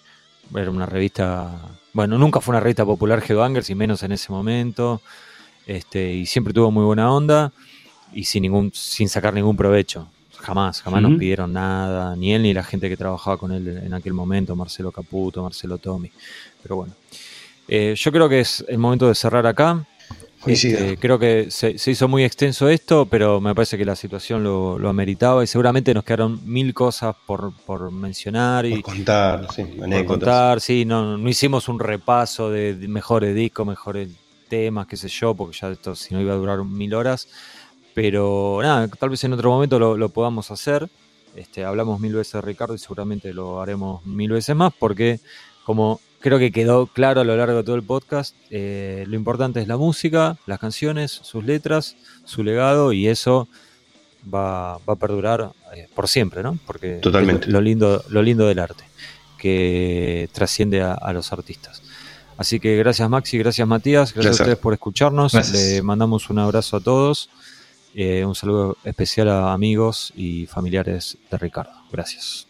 era una revista, bueno, nunca fue una revista popular Headbangers y menos en ese momento. Este, y siempre tuvo muy buena onda y sin ningún sin sacar ningún provecho. Jamás, jamás nos pidieron nada, ni él ni la gente que trabajaba con él en aquel momento, Marcelo Caputo, Marcelo Tommy. Pero bueno, Eh, yo creo que es el momento de cerrar acá. Este, creo que se, se hizo muy extenso esto, pero me parece que la situación lo, lo ameritaba y seguramente nos quedaron mil cosas por, por mencionar y contar, sí, por contar. Sí, no, no hicimos un repaso de, de mejores discos, mejores temas, qué sé yo, porque ya esto si no iba a durar mil horas. Pero nada, tal vez en otro momento lo, lo podamos hacer. Este, hablamos mil veces de Ricardo y seguramente lo haremos mil veces más porque como creo que quedó claro a lo largo de todo el podcast, eh, lo importante es la música, las canciones, sus letras, su legado y eso va, va a perdurar eh, por siempre, ¿no? Porque Totalmente. es lo lindo, lo lindo del arte, que trasciende a, a los artistas. Así que gracias Maxi, gracias Matías, gracias, Gracias. a ustedes por escucharnos. Gracias. Le mandamos un abrazo a todos. eh, un saludo especial a amigos y familiares de Ricardo. Gracias.